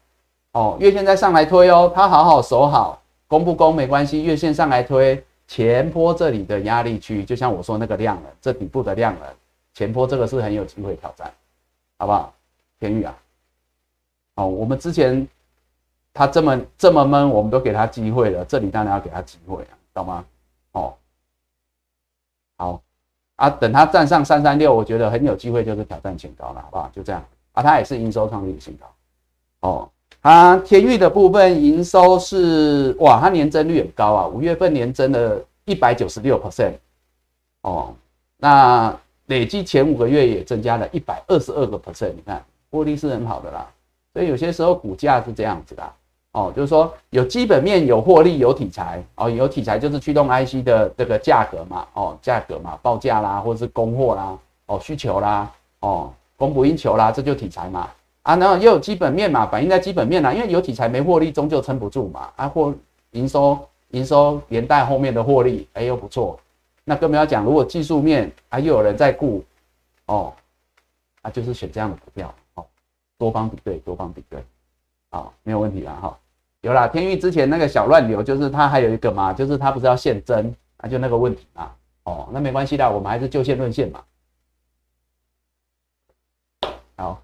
哦，月线再上来推哦，它好好守好，攻不攻没关系，月线上来推，前坡这里的压力区，就像我说那个量了，这底部的量了，前坡这个是很有机会挑战，好不好？天宇啊，哦，我们之前。他这么这么闷，我们都给他机会了，这里当然要给他机会啊，懂吗？哦，好啊，等他站上三三六，我觉得很有机会就是挑战前高了，好不好？就这样啊，他也是营收创历史新高哦。它天域的部分营收是哇，它年增率很高啊，五月份年增了一百九十六 percent 哦，那累计前五个月也增加了一百二十二个 percent，你看获利是很好的啦，所以有些时候股价是这样子的。哦，就是说有基本面、有获利、有题材哦，有题材就是驱动 IC 的这个价格嘛，哦，价格嘛，报价啦，或者是供货啦，哦，需求啦，哦，供不应求啦，这就题材嘛。啊，然后又有基本面嘛，反映在基本面啦，因为有题材没获利，终究撑不住嘛，啊，或营收营收连带后面的获利，哎又不错，那更不要讲，如果技术面啊又有人在顾，哦，啊就是选这样的股票，哦，多方比对，多方比对，好，没有问题啦哈，有啦，天域之前那个小乱流，就是它还有一个嘛，就是它不是要现增，啊就那个问题嘛，哦，那没关系的，我们还是就线论线嘛，好。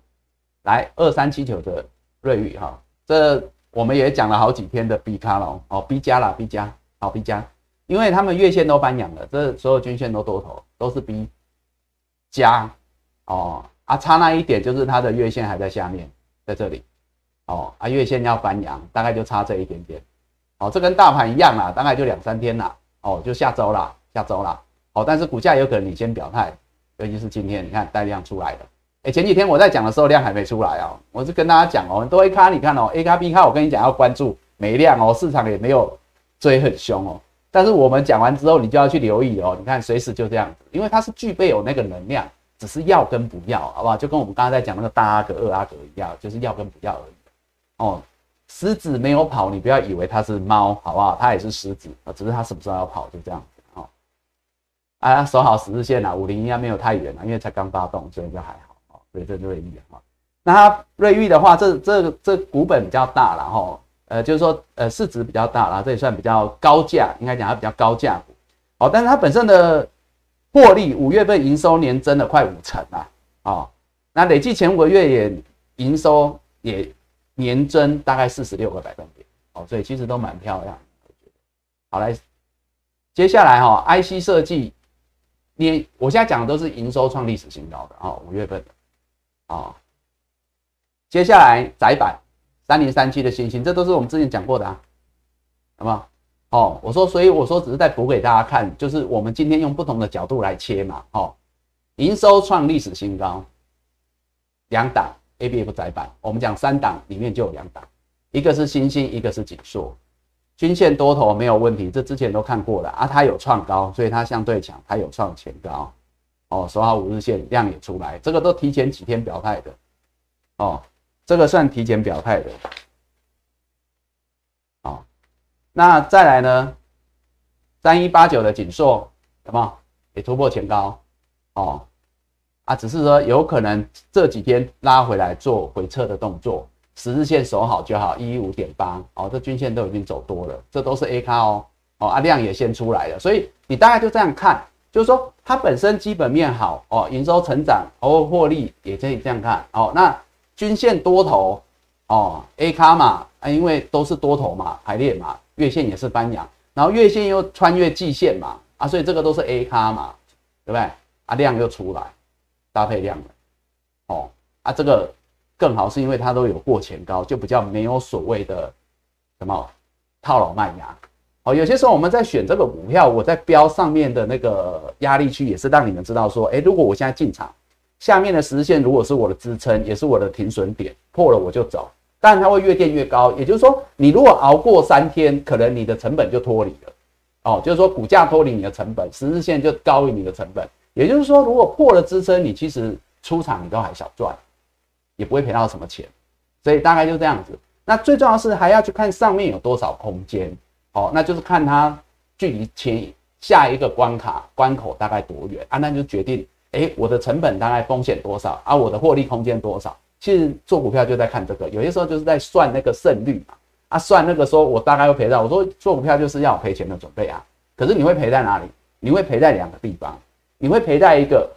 来二三七九的瑞宇哈，这我们也讲了好几天的 B 卡龙哦，B 加啦 B 加，好 B 加，因为他们月线都翻阳了，这所有均线都多头，都是 B 加哦啊，差那一点就是它的月线还在下面，在这里哦啊，月线要翻阳，大概就差这一点点，哦，这跟大盘一样啦，大概就两三天啦，哦，就下周啦，下周啦，哦，但是股价有可能你先表态，尤其是今天，你看带量出来了。哎，前几天我在讲的时候量还没出来哦，我是跟大家讲哦，很多 A 卡你看哦，A 卡 B 卡，我跟你讲要关注没量哦，市场也没有追很凶哦，但是我们讲完之后，你就要去留意哦，你看随时就这样子，因为它是具备有那个能量，只是要跟不要，好不好？就跟我们刚刚在讲那个大阿哥、二阿哥一样，就是要跟不要而已哦。狮子没有跑，你不要以为它是猫，好不好？它也是狮子啊，只是它什么时候要跑，就这样子哦。啊，守好十日线啊，五零应该没有太远了，因为才刚发动，所以就还。对，这瑞玉哈，那它瑞玉的话，这这这股本比较大了哈，呃，就是说呃市值比较大了，这也算比较高价，应该讲它比较高价股，哦，但是它本身的获利五月份营收年增了快五成啊，哦，那累计前五个月也营收也年增大概四十六个百分点，哦，所以其实都蛮漂亮，好来，接下来哈，IC 设计，你我现在讲的都是营收创历史新高的啊，五月份的。啊，接下来窄板三零三七的星星，这都是我们之前讲过的啊，好不好？哦，我说，所以我说只是在补给大家看，就是我们今天用不同的角度来切嘛。哦，营收创历史新高，两档 A B F 窄板，我们讲三档里面就有两档，一个是星星，一个是锦硕，均线多头没有问题，这之前都看过了啊，它有创高，所以它相对强，它有创前高。哦，守好五日线量也出来，这个都提前几天表态的，哦，这个算提前表态的，好，那再来呢，三一八九的锦硕，有没有也突破前高？哦，啊，只是说有可能这几天拉回来做回撤的动作，十日线守好就好，一一五点八，哦，这均线都已经走多了，这都是 A 卡哦，哦，啊量也先出来了，所以你大概就这样看。就是说，它本身基本面好哦，营收成长，偶尔获利也可以这样看哦。那均线多头哦，A 卡嘛，啊，因为都是多头嘛，排列嘛，月线也是翻阳，然后月线又穿越季线嘛，啊，所以这个都是 A 卡嘛，对不对？啊，量又出来，搭配量了，哦，啊，这个更好是因为它都有过前高，就比较没有所谓的什么套牢卖压。哦，有些时候我们在选这个股票，我在标上面的那个压力区，也是让你们知道说，哎，如果我现在进场，下面的实线如果是我的支撑，也是我的停损点，破了我就走。但它会越垫越高，也就是说，你如果熬过三天，可能你的成本就脱离了。哦，就是说股价脱离你的成本，十日线就高于你的成本。也就是说，如果破了支撑，你其实出场你都还小赚，也不会赔到什么钱。所以大概就这样子。那最重要是还要去看上面有多少空间。哦，那就是看它距离前下一个关卡关口大概多远啊？那就决定，哎，我的成本大概风险多少啊？我的获利空间多少？其实做股票就在看这个，有些时候就是在算那个胜率嘛，啊，算那个说我大概会赔到。我说做股票就是要赔钱的准备啊。可是你会赔在哪里？你会赔在两个地方，你会赔在一个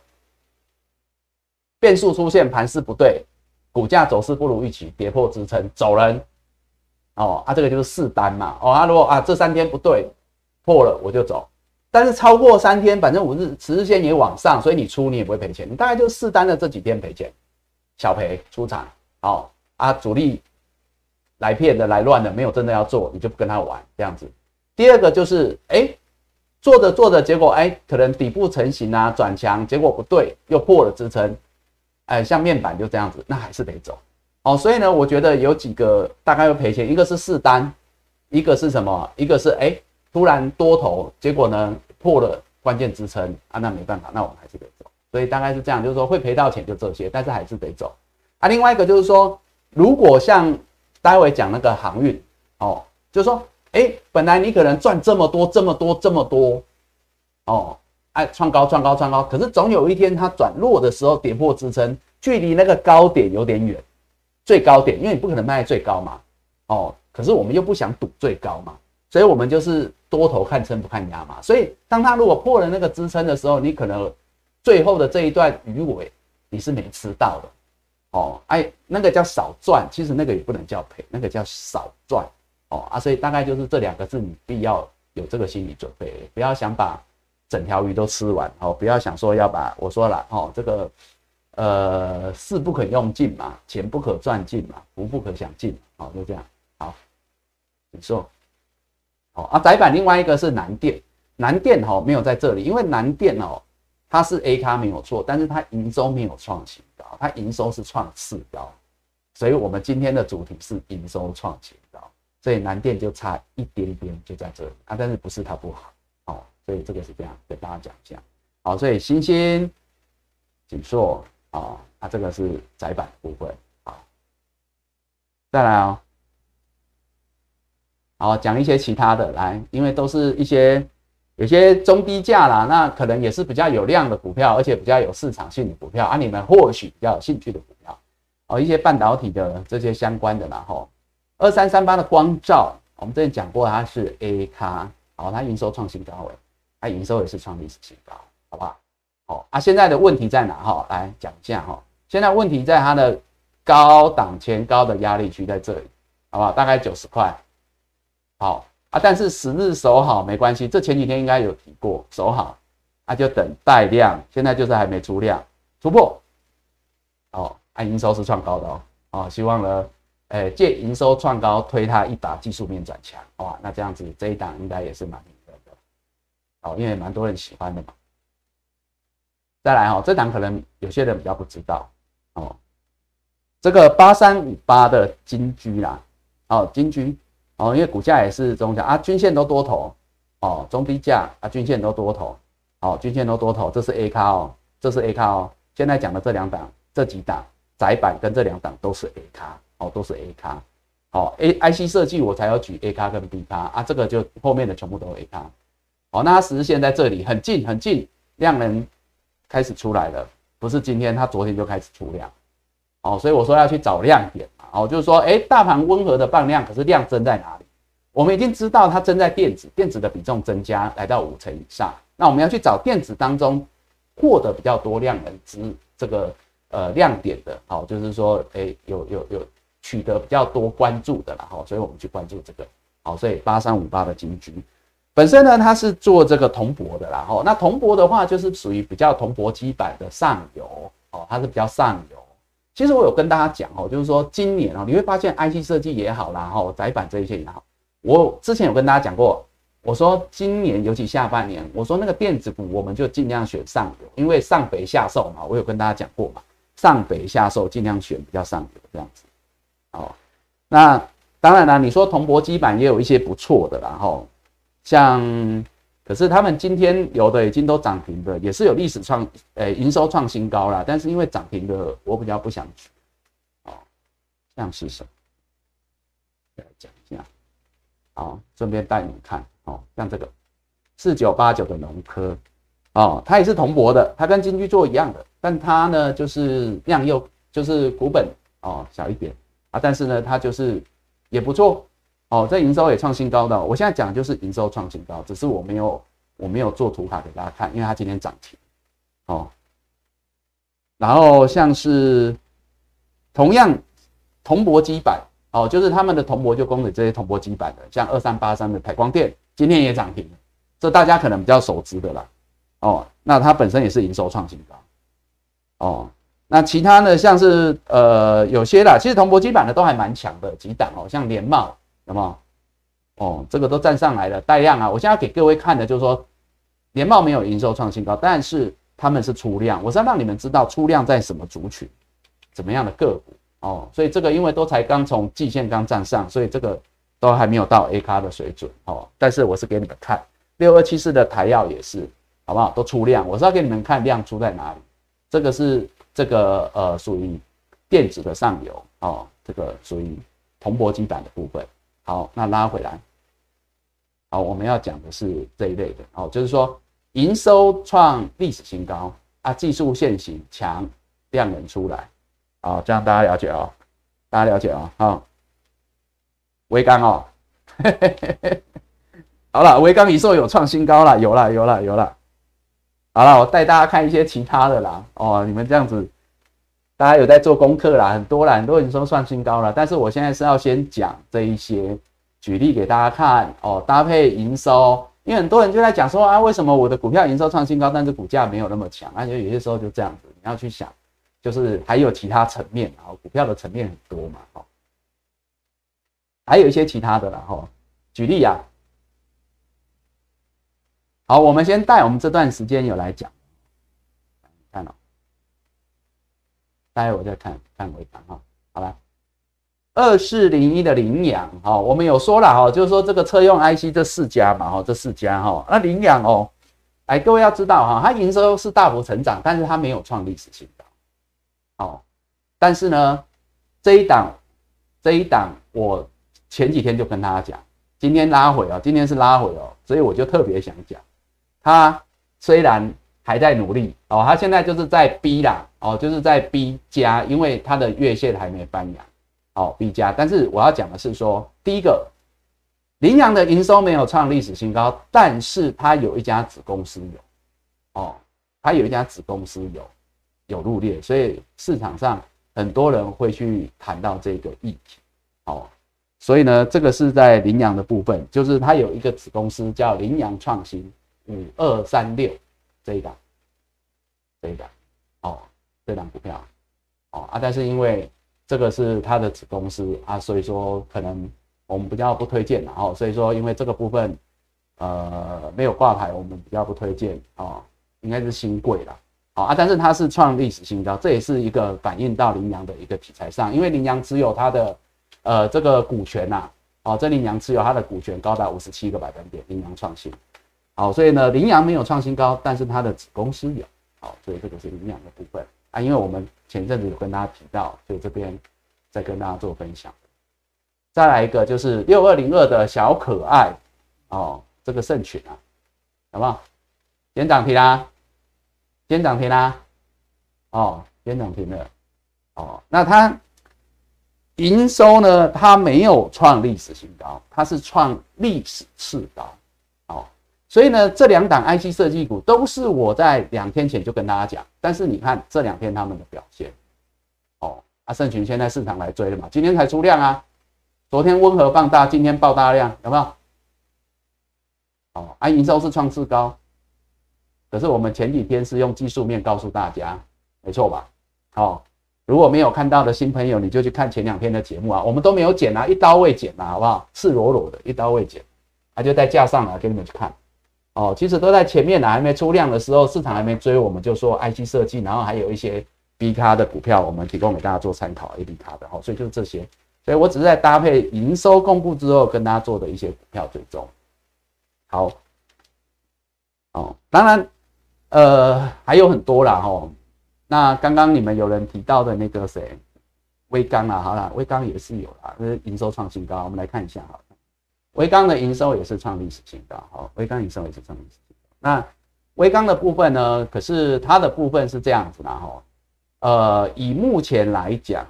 变数出现，盘势不对，股价走势不如预期，跌破支撑，走人。哦啊，这个就是试单嘛。哦啊，如果啊这三天不对，破了我就走。但是超过三天，反正五日十日线也往上，所以你出你也不会赔钱。你大概就试单的这几天赔钱，小赔出场。哦啊，主力来骗的来乱的，没有真的要做，你就不跟他玩这样子。第二个就是哎，做着做着，结果哎可能底部成型啊转强，结果不对，又破了支撑，哎像面板就这样子，那还是得走。哦，所以呢，我觉得有几个大概会赔钱，一个是试单，一个是什么？一个是哎，突然多头，结果呢破了关键支撑啊，那没办法，那我们还是得走。所以大概是这样，就是说会赔到钱就这些，但是还是得走。啊，另外一个就是说，如果像待会讲那个航运哦，就是说，哎，本来你可能赚这么多、这么多、这么多哦，哎，创高、创高、创高，可是总有一天它转弱的时候跌破支撑，距离那个高点有点远，最高点，因为你不可能卖最高嘛，哦，可是我们又不想赌最高嘛，所以我们就是多头看撑不看压嘛，所以当它如果破了那个支撑的时候，你可能最后的这一段鱼尾你是没吃到的。哦，哎，那个叫少赚，其实那个也不能叫赔，那个叫少赚。哦啊，所以大概就是这两个字，你必要有这个心理准备，不要想把整条鱼都吃完。哦，不要想说要把我说了，哦，这个呃，事不可用尽嘛，钱不可赚尽嘛，福不可享尽。好，就这样。好，你说。好啊，窄板另外一个是南电，南电哈没有在这里，因为南电哦。它是 A 咖没有错，但是它营收没有创新高，它营收是创次高，所以我们今天的主题是营收创新高，所以南电就差一点点就在这里啊，但是不是它不好哦，所以这个是这样跟大家讲一下，好，所以星星、锦硕啊，它这个是窄板部分，好，再来哦，好讲一些其他的来，因为都是一些。有些中低价啦，那可能也是比较有量的股票，而且比较有市场性的股票啊，你们或许比较有兴趣的股票哦，一些半导体的这些相关的啦吼，二三三八的光照，我们之前讲过它是 A 咖，好，它营收创新高诶，它营收也是创历史新高，好不好？好啊，现在的问题在哪哈？来讲一下哈，现在问题在它的高档前高的压力区在这里，好不好？大概九十块，好。啊，但是十日守好没关系，这前几天应该有提过，守好，啊就等待量，现在就是还没出量，突破，哦，按营收是创高的哦，哦，希望呢，哎借营收创高推它一把技术面转强，哇，那这样子这一档应该也是蛮厉的，哦，因为蛮多人喜欢的嘛。再来哈，这档可能有些人比较不知道，哦，这个八三五八的金居啦，哦，金居。哦，因为股价也是中价啊，均线都多头哦，中低价啊，均线都多头，哦，均线都多头，这是 A 卡哦，这是 A 卡哦。现在讲的这两档、这几档窄板跟这两档都是 A 卡哦，都是 A 卡。好，A IC 设计我才要举 A 卡跟 B 卡啊，这个就后面的全部都 A 卡。好，那它十日线在这里很近很近，量能开始出来了，不是今天，它昨天就开始出量。哦，所以我说要去找亮点。哦，就是说，哎，大盘温和的放量，可是量增在哪里？我们已经知道它增在电子，电子的比重增加来到五成以上。那我们要去找电子当中获得比较多量能之这个呃亮点的，好，就是说，哎，有有有取得比较多关注的了，哈，所以我们去关注这个。好，所以八三五八的金居本身呢，它是做这个铜箔的啦，哈，那铜箔的话就是属于比较铜箔基板的上游，哦，它是比较上游。其实我有跟大家讲哦，就是说今年哦，你会发现 IC 设计也好啦，哈，窄板这一些也好，我之前有跟大家讲过，我说今年尤其下半年，我说那个电子股我们就尽量选上游，因为上肥下瘦嘛，我有跟大家讲过嘛，上肥下瘦尽量选比较上游这样子。哦，那当然了，你说铜箔基板也有一些不错的啦，哈，像。可是他们今天有的已经都涨停的，也是有历史创，诶，营收创新高了。但是因为涨停的，我比较不想去。哦，像是什么？来讲一下。好，顺便带你看。哦，像这个四九八九的农科，哦，它也是铜箔的，它跟金居做一样的，但它呢就是量又就是股本哦小一点啊，但是呢它就是也不错。哦，这营收也创新高的。我现在讲就是营收创新高，只是我没有我没有做图卡给大家看，因为它今天涨停。哦，然后像是同样铜箔基板，哦，就是他们的铜箔就供给这些铜箔基板的，像二三八三的台光电今天也涨停，这大家可能比较熟知的啦。哦，那它本身也是营收创新高。哦，那其他呢，像是呃有些啦，其实铜箔基板的都还蛮强的几档哦，像联茂。什么？哦，这个都站上来了，带量啊！我现在给各位看的就是说，联茂没有营收创新高，但是他们是出量。我是要让你们知道出量在什么族群，怎么样的个股哦。所以这个因为都才刚从季线刚站上，所以这个都还没有到 A 咖的水准哦。但是我是给你们看六二七四的台药也是，好不好？都出量，我是要给你们看量出在哪里。这个是这个呃属于电子的上游哦，这个属于铜箔基板的部分。好，那拉回来，好，我们要讲的是这一类的。哦，就是说营收创历史新高啊，技术线型强，量能出来，好，这样大家了解哦，大家了解哦，好，微钢哦，好了，微钢营收有创新高了，有了，有了，有了。好了，我带大家看一些其他的啦。哦，你们这样子，大家有在做功课啦，很多啦，很多人说创新高了。但是我现在是要先讲这一些，举例给大家看哦，搭配营收，因为很多人就在讲说啊，为什么我的股票营收创新高，但是股价没有那么强？而且有些时候就这样子，你要去想，就是还有其他层面啊，股票的层面很多嘛，哈，还有一些其他的啦，哈，举例呀。好，我们先带我们这段时间有来讲，看了，待会我再看看尾盘哈，好了，二四零一的羚羊哈，我们有说了哈，就是说这个车用 IC 这四家嘛哈，这四家哈，那羚羊哦，哎，各位要知道哈，它营收是大幅成长，但是它没有创历史新高，好，但是呢，这一档这一档我前几天就跟大家讲，今天拉回哦，今天是拉回哦，所以我就特别想讲。它虽然还在努力。哦，它现在就是在 B 啦。哦，就是在 B 加，因为它的月线还没翻阳。哦，B 加。但是我要讲的是说，第一个，羚羊的营收没有创历史新高，但是它有一家子公司有。哦，它有一家子公司有有入列，所以市场上很多人会去谈到这个议题。哦，所以呢，这个是在羚羊的部分，就是它有一个子公司叫羚羊创新。五二三六。这一档，这一档，哦，这档股票，哦啊，但是因为这个是它的子公司啊，所以说可能我们比较不推荐，然后所以说因为这个部分，呃，没有挂牌，我们比较不推荐哦，应该是新贵了，好啊，但是它是创历史新高，这也是一个反映到羚羊的一个题材上，因为羚羊持有它的呃这个股权呐，哦，这羚羊持有它的股权高达五十七个百分点，羚羊创新。好，所以呢，羚羊没有创新高，但是它的子公司有。好，所以这个是羚羊的部分啊。因为我们前阵子有跟大家提到，所以这边再跟大家做分享。再来一个就是六二零二的小可爱哦，这个圣犬啊，好不好？先涨停啦，先涨停啦，哦，先涨停了。哦，那它营收呢？它没有创历史新高，它是创历史次高。所以呢，这两档 IC 设计股都是我在两天前就跟大家讲，但是你看这两天他们的表现，哦，阿盛群现在市场来追了嘛，今天才出量啊，昨天温和放大，今天爆大量，有没有？哦，啊，营收是创次高，可是我们前几天是用技术面告诉大家，没错吧？哦，如果没有看到的新朋友，你就去看前两天的节目啊，我们都没有剪啊，一刀未剪啊，好不好？赤裸裸的一刀未剪，他就在架上了，给你们去看。哦，其实都在前面呢，还没出量的时候，市场还没追，我们就说 IC 设计，然后还有一些 B 卡的股票，我们提供给大家做参考，A、B 卡的，哦，所以就是这些，所以我只是在搭配营收公布之后跟大家做的一些股票追踪。好，哦，当然，呃，还有很多啦，哦，那刚刚你们有人提到的那个谁，微刚啊，好了，微刚也是有啦，是营收创新高，我们来看一下，好。微钢的营收也是创历史新高，好，微钢营收也是创历史新高。那微钢的部分呢？可是它的部分是这样子的哈，呃，以目前来讲，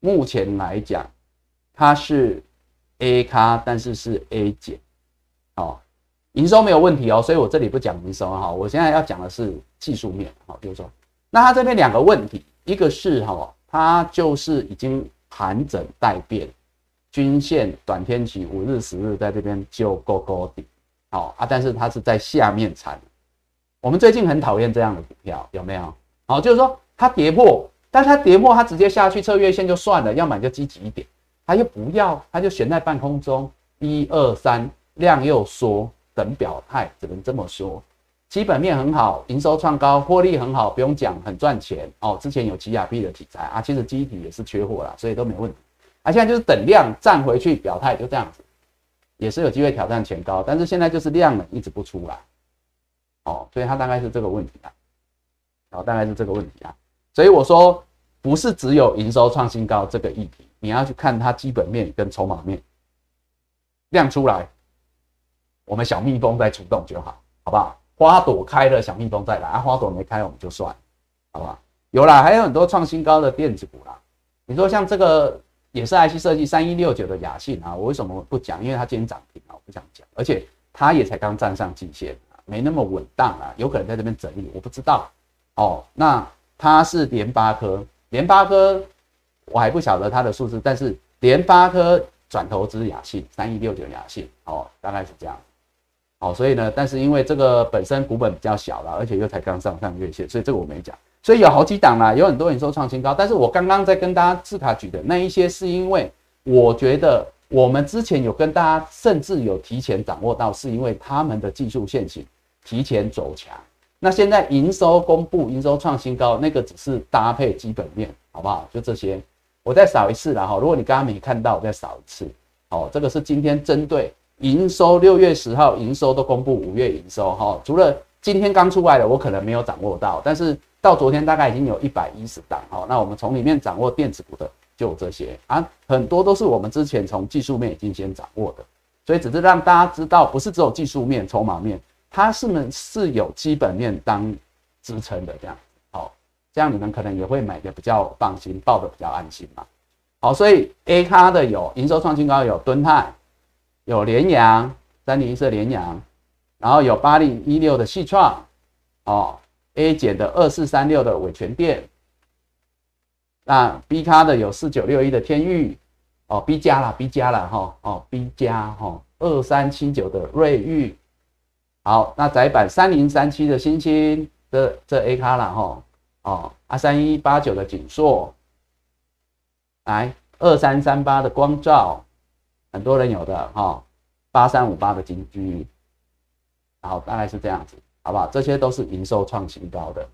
目前来讲，它是 A 咖，但是是 A 减，哦，营收没有问题哦，所以我这里不讲营收哈，我现在要讲的是技术面，好，比如说，那它这边两个问题，一个是哈，它就是已经盘整待变。均线短天期五日、十日在这边就够够底，好啊，但是它是在下面缠。我们最近很讨厌这样的股票，有没有？好，就是说它跌破，但它跌破，它直接下去测月线就算了，要么就积极一点，它又不要，它就悬在半空中，一二三，量又缩，等表态，只能这么说。基本面很好，营收创高，获利很好，不用讲，很赚钱哦。之前有奇亚币的题材啊，其实基底也是缺货啦，所以都没问题。啊，现在就是等量站回去表态，就这样子，也是有机会挑战前高，但是现在就是量呢一直不出来，哦，所以它大概是这个问题啊，好，大概是这个问题啊，所以我说不是只有营收创新高这个议题，你要去看它基本面跟筹码面量出来，我们小蜜蜂再出动就好，好不好？花朵开了，小蜜蜂再来啊，花朵没开我们就算，好不好？有啦，还有很多创新高的电子股啦，你说像这个也是 IC 设计三一六九的雅信啊，我为什么不讲？因为它今天涨停啊，我不想讲，而且它也才刚站上季线。没那么稳当啊，有可能在这边整理，我不知道哦。那它是联发科，联发科我还不晓得它的数字，但是联发科转投资雅信三一六九雅信哦，大概是这样。好，所以呢，但是因为这个本身股本比较小了，而且又才刚上上月线，所以这个我没讲。所以有好几档啦，有很多人说创新高，但是我刚刚在跟大家字卡举的那一些，是因为我觉得我们之前有跟大家，甚至有提前掌握到，是因为他们的技术线型。提前走强，那现在营收公布，营收创新高，那个只是搭配基本面，好不好？就这些，我再扫一次了哈。如果你刚刚没看到，我再扫一次。好，这个是今天针对营收，六月十号营收都公布，五月营收哈，除了今天刚出来的，我可能没有掌握到，但是到昨天大概已经有一百一十档哦。那我们从里面掌握电子股的就这些啊，很多都是我们之前从技术面已经先掌握的，所以只是让大家知道，不是只有技术面、筹码面。它是们是有基本面当支撑的，这样好，这样你们可能也会买的比较放心，抱的比较安心嘛。好，所以 A 咖的有营收创新高，有敦泰，有联阳，三零一四联阳，然后有八零一六的细创，哦，A 减的二四三六的伟全电，那 B 咖的有四九六一的天域，哦，B 加了，B 加了哈，哦，B 加哈，二三七九的瑞昱。好，那窄板三零三七的星星，这这 A 卡了哈，哦，啊三一八九的锦硕，来二三三八的光照，很多人有的哈，八三五八的金居，好，大概是这样子，好不好？这些都是营收创新高的，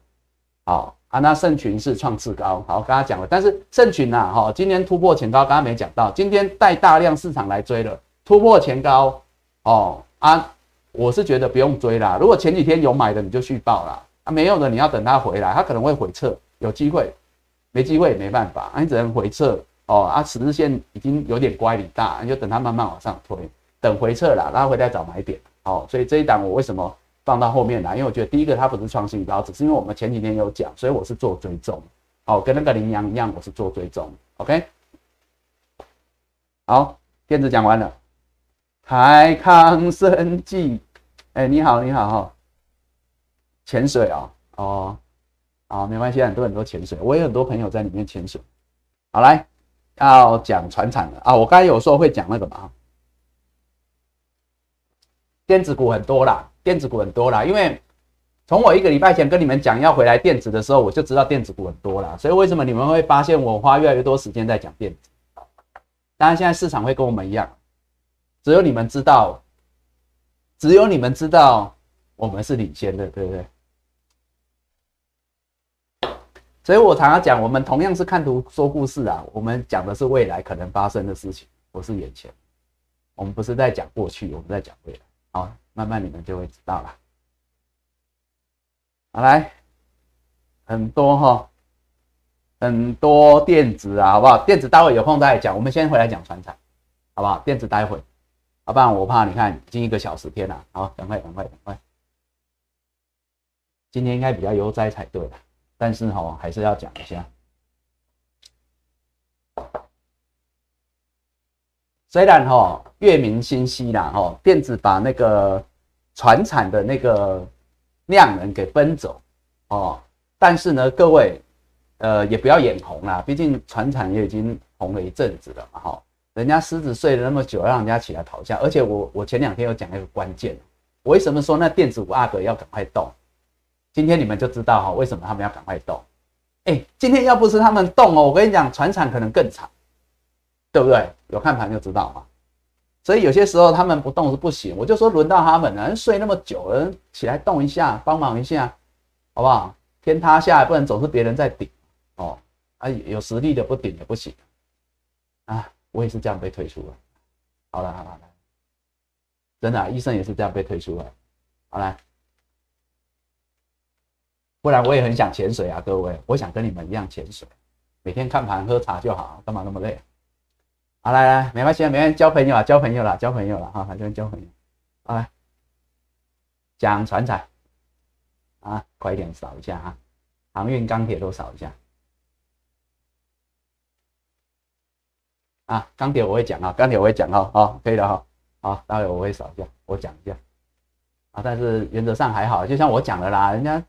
好啊，那盛群是创次高，好，刚刚讲了，但是盛群呐，哈，今天突破前高，刚刚没讲到，今天带大量市场来追了，突破前高，哦啊。我是觉得不用追啦，如果前几天有买的你就续报啦，啊没有的你要等它回来，它可能会回撤，有机会，没机会也没办法啊，你只能回撤哦啊，十字线已经有点乖离大，你就等它慢慢往上推，等回撤啦，拉回来找买点，好，所以这一档我为什么放到后面来？因为我觉得第一个它不是创新高，只是因为我们前几天有讲，所以我是做追踪，哦，跟那个羚羊一样，我是做追踪，OK，好，电子讲完了。海康生技，哎，你好，你好哈，潜水啊，哦，好，没关系，很多很多潜水，我有很多朋友在里面潜水。好，来要讲船产了啊，我刚才有时候会讲那个嘛，电子股很多啦，电子股很多啦，因为从我一个礼拜前跟你们讲要回来电子的时候，我就知道电子股很多啦，所以为什么你们会发现我花越来越多时间在讲电子？当然，现在市场会跟我们一样。只有你们知道，只有你们知道，我们是领先的，对不对？所以我常常讲，我们同样是看图说故事啊，我们讲的是未来可能发生的事情，不是眼前。我们不是在讲过去，我们在讲未来。好，慢慢你们就会知道了。好，来，很多哈，很多电子啊，好不好？电子待会有空再讲，我们先回来讲船厂，好不好？电子待会。要不然我怕你看已经一个小时天了，好，赶快赶快赶快，今天应该比较悠哉才对，但是哈还是要讲一下。虽然哈月明星稀啦，哈电子把那个船产的那个量能给分走哦，但是呢各位呃也不要眼红啦，毕竟船产也已经红了一阵子了嘛，哈。人家狮子睡了那么久，让人家起来跑一下。而且我我前两天有讲一个关键，为什么说那电子五阿哥要赶快动？今天你们就知道哈，为什么他们要赶快动？哎，今天要不是他们动哦，我跟你讲，船产可能更惨，对不对？有看盘就知道嘛。所以有些时候他们不动是不行，我就说轮到他们了，睡那么久了，起来动一下，帮忙一下，好不好？天塌下来不能总是别人在顶哦，啊，有实力的不顶也不行啊。我也是这样被推出。了好了好了，真的，医生也是这样被推出的。好了，不然我也很想潜水啊，各位，我想跟你们一样潜水。每天看盘喝茶就好，干嘛那么累？好，来来，没关系，没关系，交朋友啊，交朋友了，交朋友了哈，反正交朋友。好来，讲船产啊，快一点扫一下啊，航运、钢铁都扫一下。啊，钢铁我会讲啊，钢铁我会讲哦，哦，可以的哈，好，待会我会扫一下，我讲一下。啊，但是原则上还好，就像我讲的啦，人家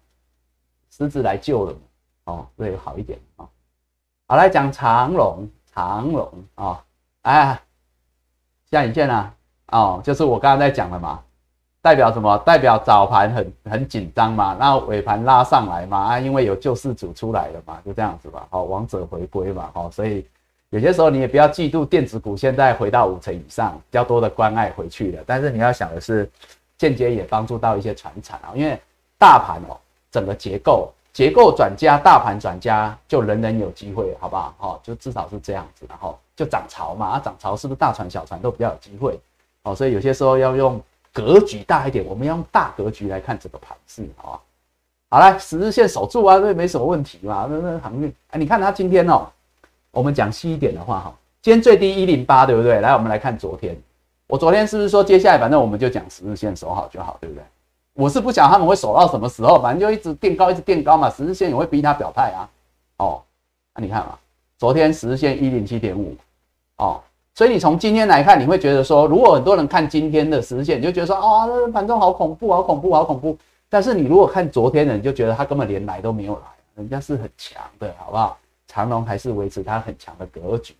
狮子来救了，哦，会好一点啊。好，来讲长龙，长龙啊，哎，下影线啊，哦，就是我刚刚在讲的嘛，代表什么？代表早盘很很紧张嘛，那尾盘拉上来嘛，啊，因为有救世主出来了嘛，就这样子吧，好，王者回归嘛，好，所以有些时候你也不要嫉妒电子股现在回到五成以上，比较多的关爱回去了，但是你要想的是。间接也帮助到一些船产啊，因为大盘哦，整个结构结构转加大盘转加，就人人有机会，好不好？哦，就至少是这样子，然后就涨潮嘛，啊，涨潮是不是大船小船都比较有机会？哦，所以有些时候要用格局大一点，我们要用大格局来看这个盘势，好吧？好来，十日线守住啊，这没什么问题嘛，那那航运，哎，你看它今天哦，我们讲细一点的话哈，今天最低一零八，对不对？来，我们来看昨天。我昨天是不是说接下来反正我们就讲十日线守好就好，对不对？我是不想他们会守到什么时候，反正就一直垫高，一直垫高嘛。十日线也会逼他表态啊。哦，那你看嘛，昨天十日线一零七点五，哦，所以你从今天来看，你会觉得说，如果很多人看今天的十日线，你就觉得说，啊，那盘中好恐怖，好恐怖，好恐怖。但是你如果看昨天的，你就觉得他根本连来都没有来，人家是很强的，好不好？长龙还是维持它很强的格局，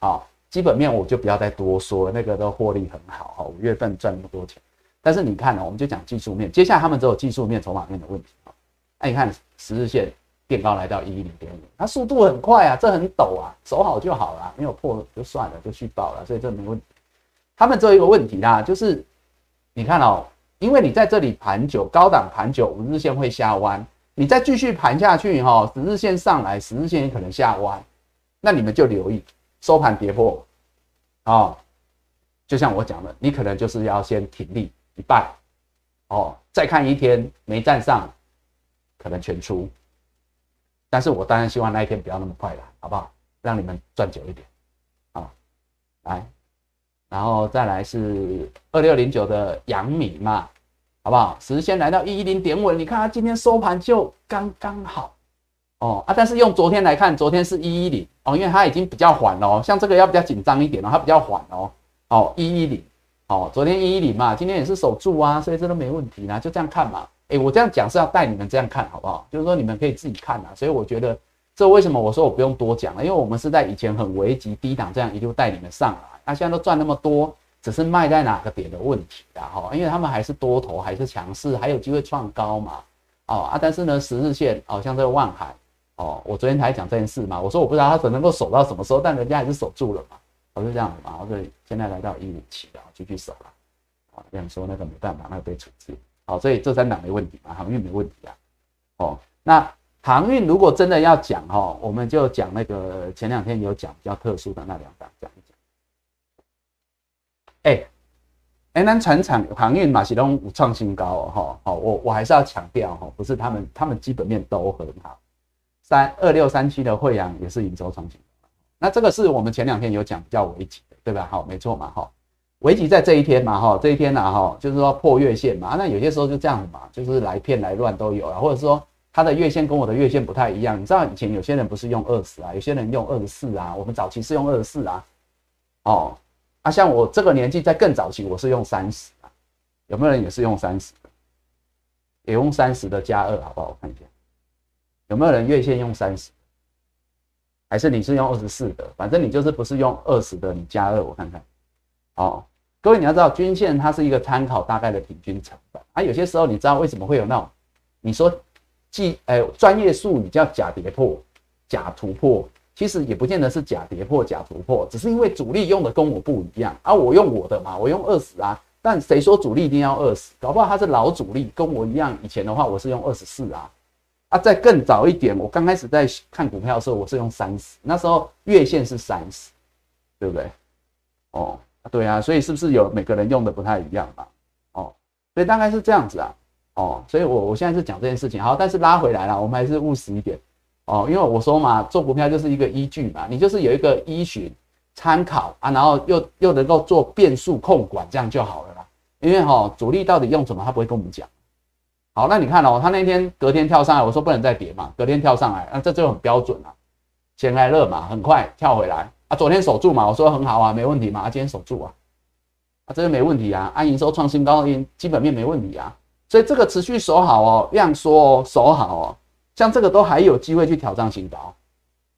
好。基本面我就不要再多说了，那个都获利很好哈，五月份赚那么多钱。但是你看呢，我们就讲技术面，接下来他们只有技术面、筹码面的问题啊。那你看十日线变高来到一一零点五，它速度很快啊，这很陡啊，守好就好了，没有破就算了，就续报了，所以这没问题。他们只有一个问题啦，就是你看哦，因为你在这里盘久，高档盘久，五日线会下弯，你再继续盘下去哈，十日线上来，十日线也可能下弯，那你们就留意。收盘跌破，哦，就像我讲的，你可能就是要先停利一半，哦，再看一天没站上，可能全出。但是我当然希望那一天不要那么快了，好不好？让你们赚久一点，啊，来，然后再来是二六零九的阳明嘛，好不好？时间来到一一零点五，你看它今天收盘就刚刚好。哦啊，但是用昨天来看，昨天是一一零哦，因为它已经比较缓了，哦像这个要比较紧张一点哦，它比较缓哦，哦一一零，哦昨天一一零嘛，今天也是守住啊，所以这都没问题啦，就这样看嘛。哎，我这样讲是要带你们这样看好不好？就是说你们可以自己看啊，所以我觉得这为什么我说我不用多讲了，因为我们是在以前很危急低档这样一路带你们上来，那现在都赚那么多，只是卖在哪个点的问题啦哈，因为他们还是多头还是强势，还有机会创高嘛，哦啊，但是呢十日线哦，像这个万海。哦，我昨天才讲这件事嘛，我说我不知道他怎能够守到什么时候，但人家还是守住了嘛，我是这样子嘛，所以现在来到一五七了，继续守了。啊，这样说那个没办法，那个被处置。好，所以这三档没问题嘛，航运没问题啊。哦，那航运如果真的要讲哈，我们就讲那个前两天有讲比较特殊的那两档讲一讲。哎，哎，那船厂航运马其东五创新高哦，哈，好，我我还是要强调哈，不是他们，他们基本面都很好。三二六三七的惠阳也是营收创新那这个是我们前两天有讲比较危急的，对吧？好，没错嘛，哈，危急在这一天嘛，哈，这一天呢，哈，就是说破月线嘛，那有些时候就这样嘛，就是来骗来乱都有啊，或者说它的月线跟我的月线不太一样，你知道以前有些人不是用二十啊，有些人用二十四啊，我们早期是用二十四啊，哦，啊，像我这个年纪在更早期我是用三十啊，有没有人也是用三十？也用三十的加二，好不好？我看一下。有没有人月线用三十，还是你是用二十四的？反正你就是不是用二十的，你加二，我看看。哦，各位你要知道，均线它是一个参考大概的平均成本啊。有些时候你知道为什么会有那种，你说技哎专业术语叫假跌破、假突破，其实也不见得是假跌破、假突破，只是因为主力用的跟我不一样啊。我用我的嘛，我用二十啊，但谁说主力一定要二十？搞不好他是老主力，跟我一样，以前的话我是用二十四啊。啊，再更早一点，我刚开始在看股票的时候，我是用三十，那时候月线是三十，对不对？哦，对啊，所以是不是有每个人用的不太一样嘛？哦，所以大概是这样子啊。哦，所以我我现在是讲这件事情，好，但是拉回来了，我们还是务实一点。哦，因为我说嘛，做股票就是一个依据嘛，你就是有一个依循参考啊，然后又又能够做变数控管，这样就好了啦。因为哈，主力到底用什么，他不会跟我们讲。好，那你看哦，他那天隔天跳上来，我说不能再跌嘛，隔天跳上来，那这就很标准了，先来热嘛，很快跳回来啊。昨天守住嘛，我说很好啊，没问题嘛，啊，今天守住啊，啊，这个没问题啊，按营收创新高，因基本面没问题啊，所以这个持续守好哦，量缩哦，守好哦。像这个都还有机会去挑战新高，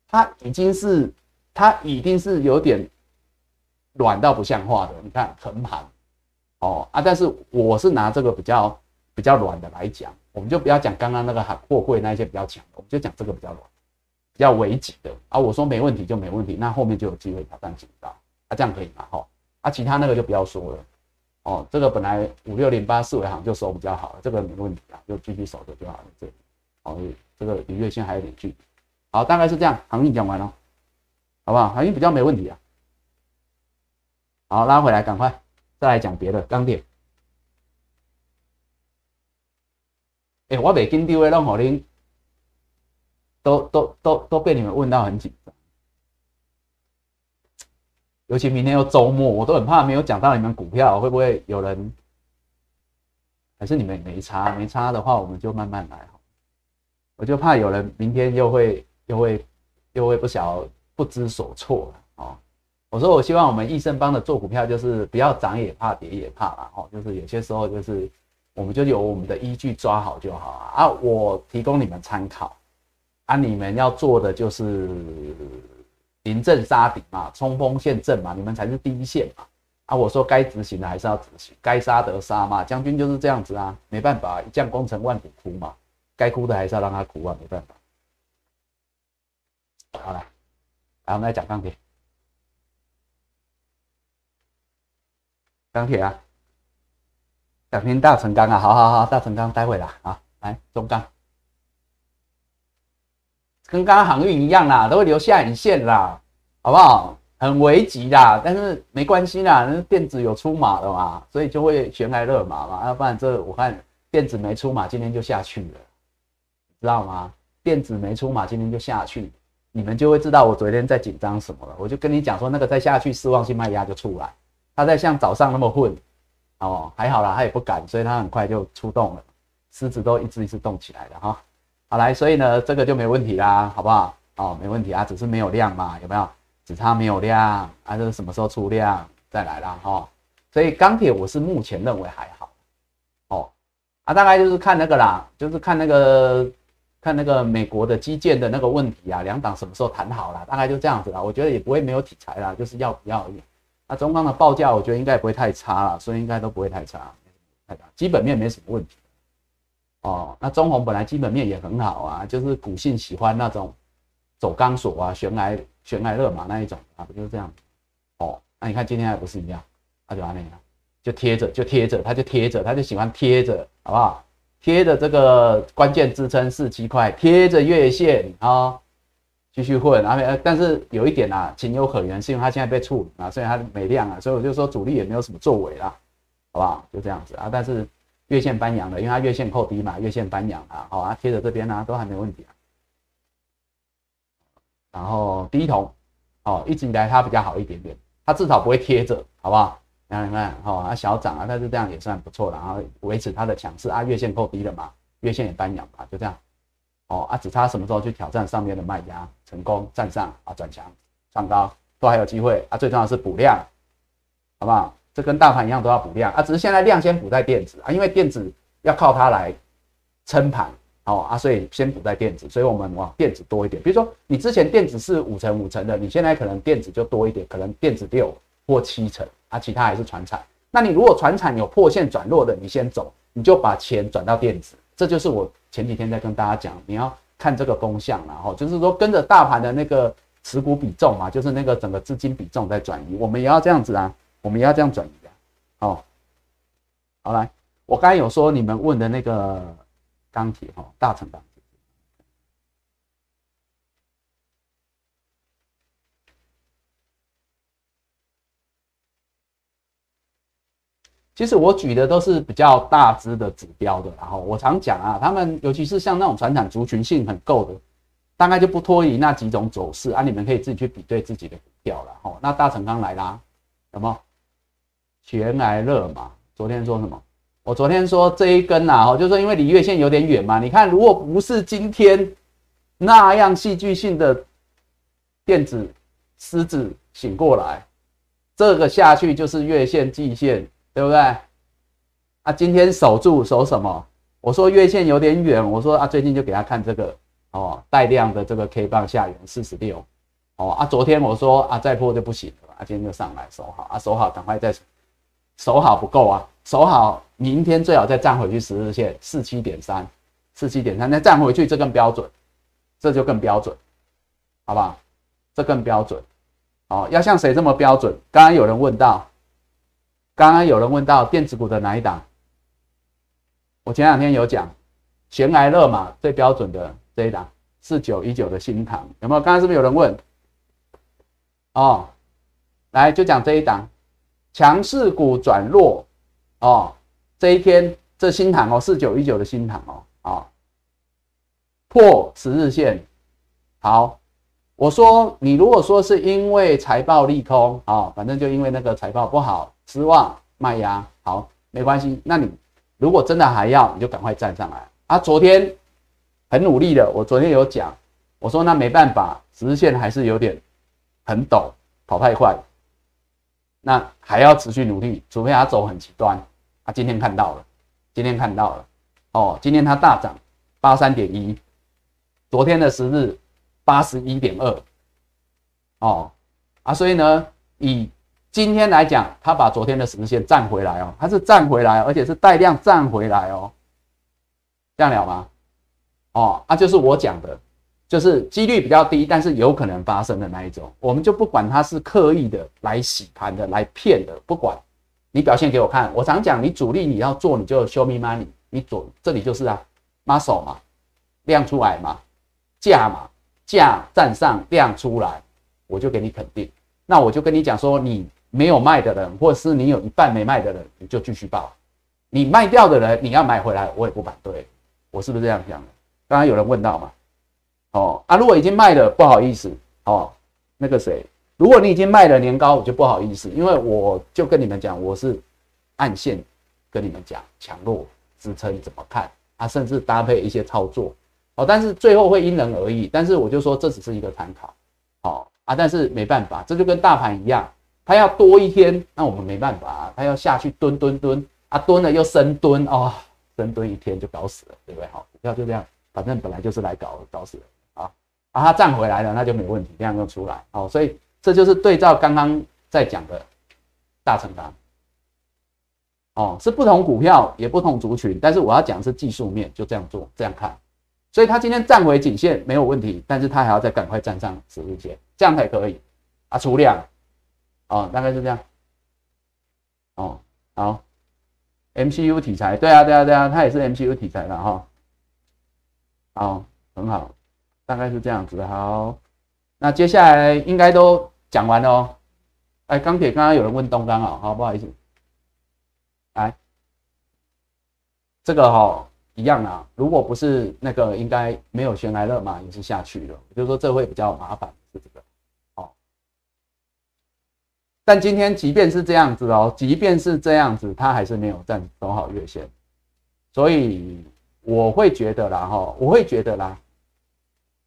它已经是它已经是有点软到不像话的。你看横盘哦啊，但是我是拿这个比较比较软的来讲，我们就不要讲刚刚那个货柜那一些比较强的，我们就讲这个比较软、比较危急的啊。我说没问题就没问题，那后面就有机会挑战警告啊，这样可以吗？哈啊，其他那个就不要说了哦。这个本来五六零八四维行就收比较好了，这个没问题啊，就继续守着就好了。这哦。这个离月线还有点距离，好，大概是这样。航运讲完了，好不好？航运比较没问题啊。好，拉回来，赶快再来讲别的。钢铁，哎，我北京地位让好您都都都都被你们问到很紧张，尤其明天又周末，我都很怕没有讲到你们股票，会不会有人？还是你们没差？没差的话，我们就慢慢来。我就怕有人明天又会又会又会不晓不知所措了哦。我说我希望我们益盛帮的做股票就是不要涨也怕跌也怕啦哦，就是有些时候就是我们就有我们的依据抓好就好啊。啊，我提供你们参考啊，你们要做的就是临阵杀敌嘛，冲锋陷阵嘛，你们才是第一线嘛。啊，我说该执行的还是要执行，该杀得杀嘛，将军就是这样子啊，没办法，一将功成万骨枯嘛。该哭的还是要让他哭啊，没办法。好了，来我们来讲钢铁。钢铁啊，两天大成钢啊，好好好，大成钢待会啦啊，来中钢，跟刚刚航运一样啦，都会留下影线啦，好不好？很危急啦，但是没关系啦，那电子有出马的嘛，所以就会悬来热马嘛，要不然这我看电子没出马，今天就下去了。知道吗？电子没出马，今天就下去，你们就会知道我昨天在紧张什么了。我就跟你讲说，那个再下去，失望性卖压就出来。他在像早上那么混，哦，还好啦，他也不敢，所以他很快就出动了。狮子都一只一只动起来了哈。好来，所以呢，这个就没问题啦，好不好？哦，没问题啊，只是没有量嘛，有没有？只差没有量啊，这是什么时候出量再来啦哈。所以钢铁我是目前认为还好，哦，啊，大概就是看那个啦，就是看那个。看那个美国的基建的那个问题啊，两党什么时候谈好了？大概就这样子啦。我觉得也不会没有题材啦，就是要不要而已。那中钢的报价，我觉得应该不会太差了，所以应该都不会太差，太大，基本面没什么问题。哦，那中红本来基本面也很好啊，就是股性喜欢那种走钢索啊、悬崖悬崖勒马那一种啊，不就是这样？哦，那你看今天还不是一样？那就那样，就贴着就贴着，他就贴着，他就喜欢贴着，好不好？贴着这个关键支撑四七块，贴着月线啊，继续混啊。但是有一点啊，情有可原，是因为它现在被处理啊，所以它没量啊，所以我就说主力也没有什么作为啦，好不好？就这样子啊。但是月线翻阳了，因为它月线扣低嘛，月线翻阳啊，好啊，贴着这边呢都还没问题啊。然后第一桶哦，一直以来它比较好一点点，它至少不会贴着，好不好？看看哈，啊小涨啊，但是这样也算不错了，然后维持它的强势啊，月线够低了嘛，月线也翻阳嘛，就这样，哦啊，只差什么时候去挑战上面的卖压，成功站上啊转强上高都还有机会啊，最重要是补量，好不好？这跟大盘一样都要补量啊，只是现在量先补在电子啊，因为电子要靠它来撑盘，好啊，所以先补在电子，所以我们往电子多一点，比如说你之前电子是五成五成的，你现在可能电子就多一点，可能电子六或七成。啊，其他还是船产。那你如果船产有破线转弱的，你先走，你就把钱转到电子。这就是我前几天在跟大家讲，你要看这个风向，然后就是说跟着大盘的那个持股比重嘛，就是那个整个资金比重在转移，我们也要这样子啊，我们也要这样转移啊。哦，好来，我刚才有说你们问的那个钢铁哈，大成钢。其实我举的都是比较大支的指标的，然后我常讲啊，他们尤其是像那种传产族群性很够的，大概就不脱离那几种走势啊，你们可以自己去比对自己的股票了哦。那大成刚来啦，有没有？全来热嘛？昨天说什么？我昨天说这一根呐，哦，就是因为离月线有点远嘛。你看，如果不是今天那样戏剧性的电子狮子醒过来，这个下去就是月线、季线，对不对？啊，今天守住守什么？我说月线有点远，我说啊，最近就给他看这个哦，带量的这个 K 棒下缘四十六，哦啊，昨天我说啊，再破就不行了，啊，今天就上来守好啊，守好，赶快再守好不够啊，守好，明天最好再站回去十日线四七点三，四七点三再站回去，这更标准，这就更标准，好不好？这更标准，哦，要像谁这么标准？刚刚有人问到，刚刚有人问到电子股的哪一档？我前两天有讲，闲来乐嘛，最标准的这一档四九一九的新塘有没有？刚刚是不是有人问？哦，来就讲这一档强势股转弱哦，这一天这新塘哦，四九一九的新塘哦，啊破十日线，好，我说你如果说是因为财报利空啊，反正就因为那个财报不好失望卖压，好没关系，那你。如果真的还要，你就赶快站上来啊！昨天很努力的，我昨天有讲，我说那没办法，十日线还是有点很陡，跑太快，那还要持续努力，除非它走很极端。啊，今天看到了，今天看到了，哦，今天它大涨八三点一，昨天的十日八十一点二，哦，啊，所以呢，以今天来讲，它把昨天的十线站回来哦，它是站回来，而且是带量站回来哦，这样了吗？哦，啊，就是我讲的，就是几率比较低，但是有可能发生的那一种，我们就不管它是刻意的来洗盘的，来骗的，不管你表现给我看。我常讲，你主力你要做，你就 show me money，你做这里就是啊，muscle 嘛，量出来嘛，价嘛，价站上量出来，我就给你肯定。那我就跟你讲说你。没有卖的人，或者是你有一半没卖的人，你就继续报。你卖掉的人，你要买回来，我也不反对。我是不是这样讲的？刚刚有人问到嘛？哦啊，如果已经卖了，不好意思哦。那个谁，如果你已经卖了年糕，我就不好意思，因为我就跟你们讲，我是按线跟你们讲强弱支撑怎么看啊，甚至搭配一些操作哦。但是最后会因人而异，但是我就说这只是一个参考，好啊。但是没办法，这就跟大盘一样。它要多一天，那我们没办法啊。它要下去蹲蹲蹲啊，蹲了又深蹲哦，深蹲一天就搞死了，对不对？好，股票就这样，反正本来就是来搞搞死人啊。啊，它站回来了，那就没问题，量又出来哦。所以这就是对照刚刚在讲的大成钢哦，是不同股票也不同族群，但是我要讲是技术面，就这样做这样看。所以它今天站回颈线没有问题，但是它还要再赶快站上十日线，这样才可以啊，出量。哦，大概是这样。哦，好，MCU 题材，对啊，对啊，对啊，它也是 MCU 题材的哈。好，很好，大概是这样子。好，那接下来应该都讲完了哦。哎，钢铁刚刚有人问东钢啊，好，不好意思。来，这个哈一样啊，如果不是那个，应该没有悬来乐嘛，也是下去了。就是说这会比较麻烦，是这个。但今天即便是这样子哦，即便是这样子，它还是没有站走好月线，所以我会觉得啦哈，我会觉得啦，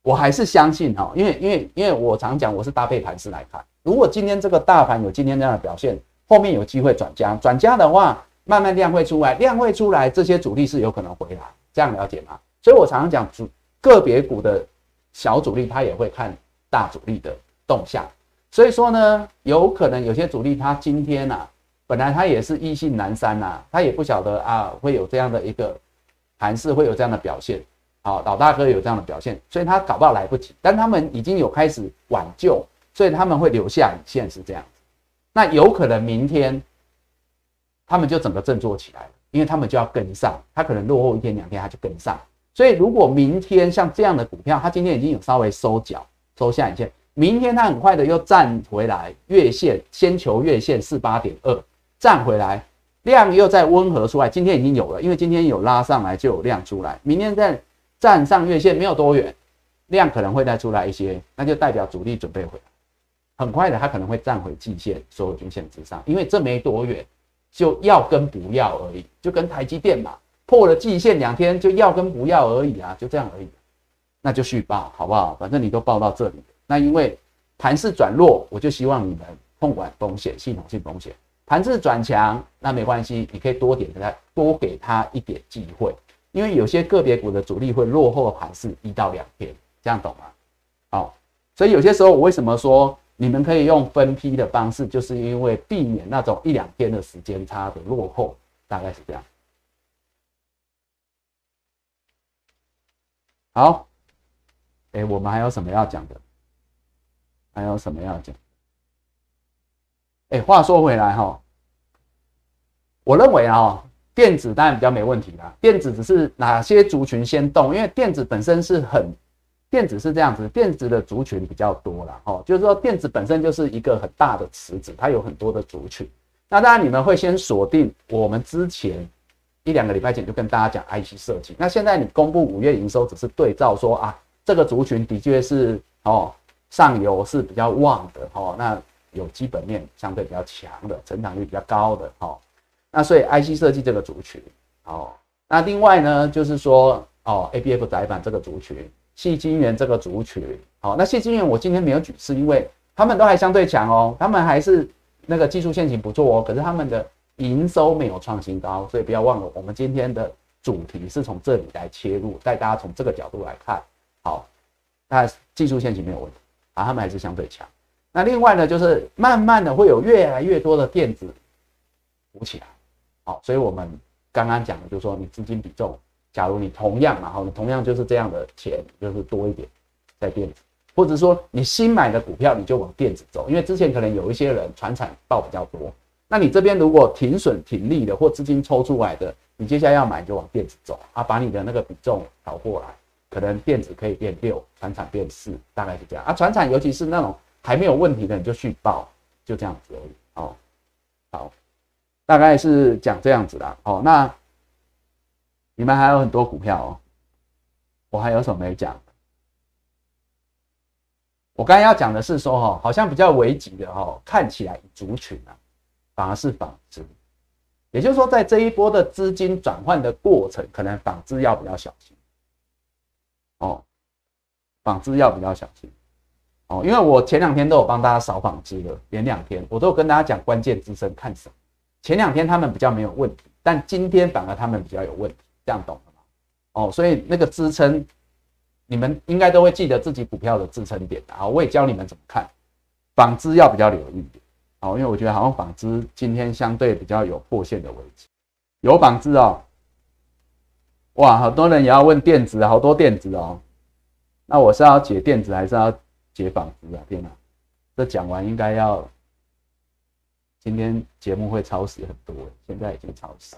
我还是相信哈，因为因为因为我常讲我是搭配盘势来看，如果今天这个大盘有今天这样的表现，后面有机会转加，转加的话，慢慢量会出来，量会出来，这些主力是有可能回来，这样了解吗？所以我常常讲主个别股的小主力，他也会看大主力的动向。所以说呢，有可能有些主力他今天呐，本来他也是意兴阑珊呐，他也不晓得啊会有这样的一个盘势，会有这样的表现。好，老大哥有这样的表现，所以他搞不好来不及。但他们已经有开始挽救，所以他们会留下影线是这样子。那有可能明天他们就整个振作起来了，因为他们就要跟上，他可能落后一天两天他就跟上。所以如果明天像这样的股票，它今天已经有稍微收脚，收下影线。明天它很快的又站回来，月线先求月线四八点二，站回来，量又在温和出来。今天已经有了，因为今天有拉上来就有量出来。明天再站上月线没有多远，量可能会再出来一些，那就代表主力准备回来，很快的它可能会站回季线所有均线之上，因为这没多远，就要跟不要而已，就跟台积电嘛，破了季线两天就要跟不要而已啊，就这样而已，那就续报好不好？反正你都报到这里，那因为盘势转弱，我就希望你们控管风险，系统性风险。盘势转强，那没关系，你可以多点给他，多给他一点机会，因为有些个别股的主力会落后盘势一到两天，这样懂吗？好，所以有些时候我为什么说你们可以用分批的方式，就是因为避免那种一两天的时间差的落后，大概是这样。好，哎，我们还有什么要讲的？还有什么要讲？哎，话说回来哈，我认为啊，电子当然比较没问题啦。电子只是哪些族群先动，因为电子本身是很，电子是这样子，电子的族群比较多了哈。就是说，电子本身就是一个很大的池子，它有很多的族群。那当然你们会先锁定我们之前一两个礼拜前就跟大家讲 IC 设计。那现在你公布五月营收，只是对照说啊，这个族群的确是哦上游是比较旺的哦，那。有基本面相对比较强的，成长率比较高的，哦。那所以 IC 设计这个族群，哦，那另外呢，就是说，哦，ABF 窄板这个族群，细晶圆这个族群，好，那细晶圆我今天没有举，是因为他们都还相对强哦，他们还是那个技术线型不错哦，可是他们的营收没有创新高，所以不要忘了，我们今天的主题是从这里来切入，带大家从这个角度来看，好，那技术线型没有问题，啊，他们还是相对强。那另外呢，就是慢慢的会有越来越多的电子补起来，好，所以我们刚刚讲的就是说，你资金比重，假如你同样嘛，哈，同样就是这样的钱，就是多一点在电子，或者说你新买的股票，你就往电子走，因为之前可能有一些人传产报比较多，那你这边如果停损停利的或资金抽出来的，你接下来要买就往电子走啊，把你的那个比重调过来，可能电子可以变六，船产变四，大概是这样啊，船产尤其是那种。还没有问题的你就续报，就这样子而已。哦，好，大概是讲这样子啦。哦，那你们还有很多股票哦，我还有什么没讲？我刚才要讲的是说，哈，好像比较危急的哈，看起来族群啊，反而是纺织。也就是说，在这一波的资金转换的过程，可能纺织要比较小心。哦，纺织要比较小心。哦，因为我前两天都有帮大家扫纺织了，连两天我都有跟大家讲关键支撑看什么。前两天他们比较没有问题，但今天反而他们比较有问题，这样懂了吗？哦，所以那个支撑，你们应该都会记得自己股票的支撑点的啊。我也教你们怎么看，纺织要比较留意点。哦，因为我觉得好像纺织今天相对比较有破线的位置，有纺织哦。哇，好多人也要问电子，好多电子哦。那我是要解电子还是要？解纺织啊！天哪，这讲完应该要今天节目会超时很多，现在已经超时。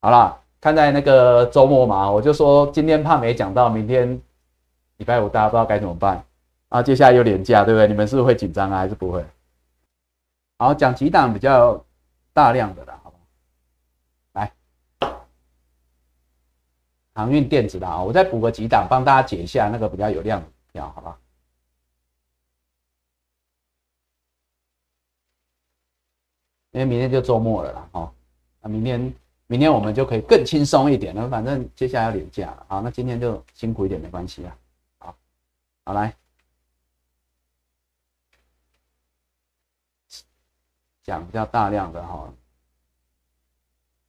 好啦，看在那个周末嘛，我就说今天怕没讲到，明天礼拜五大家不知道该怎么办啊。接下来有年假，对不对？你们是不是会紧张啊？还是不会？好，讲几档比较大量的啦，好吧？来。航运电子的啊，我再补个几档，帮大家解一下那个比较有量的票，好吧？因为明天就周末了啦，哦，那明天明天我们就可以更轻松一点了，反正接下来要连假了，好，那今天就辛苦一点没关系啊，好，好来讲比较大量的哈，